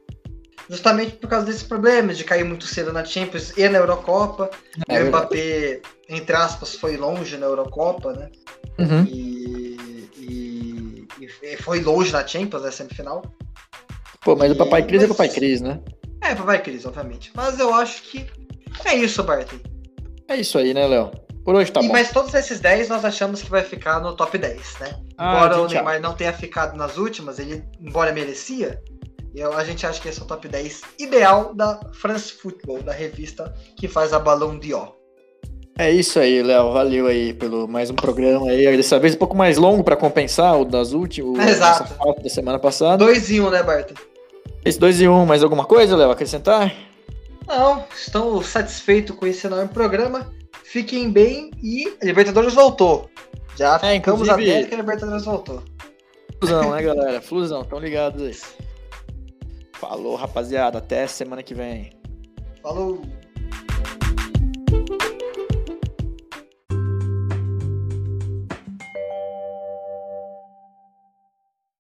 Justamente por causa desses problemas de cair muito cedo na Champions e na Eurocopa. É e o. Mbappé, entre aspas, foi longe na Eurocopa, né? Uhum. E, e- e foi longe na Champions, né? Semifinal. Pô, mas o Papai Cris é Mas- Papai Cris, né? É, papai Cris, obviamente. Mas eu acho que é isso, Barton. É isso aí, né, Léo? Por hoje tá e, bom. mas todos esses 10 nós achamos que vai ficar no top 10, né? Ah, Embora o gente, Neymar não tenha ficado nas últimas, ele, embora merecia, eu, a gente acha que esse é o top 10 ideal da France Football, da revista que faz a Balão Dior. É isso aí, Léo. Valeu aí pelo mais um programa aí. Dessa vez um pouco mais longo pra compensar o das últimas. Exato. da semana passada. Dois em um, né, Barton? Esse 2 e 1, um, mais alguma coisa, Léo? Acrescentar? Não, estou satisfeito com esse enorme programa. Fiquem bem e a Libertadores voltou. Já É, ficamos inclusive- atentos que a Libertadores voltou. Flusão, né, galera? Flusão, tão ligados aí. Falou, rapaziada. Até semana que vem. Falou!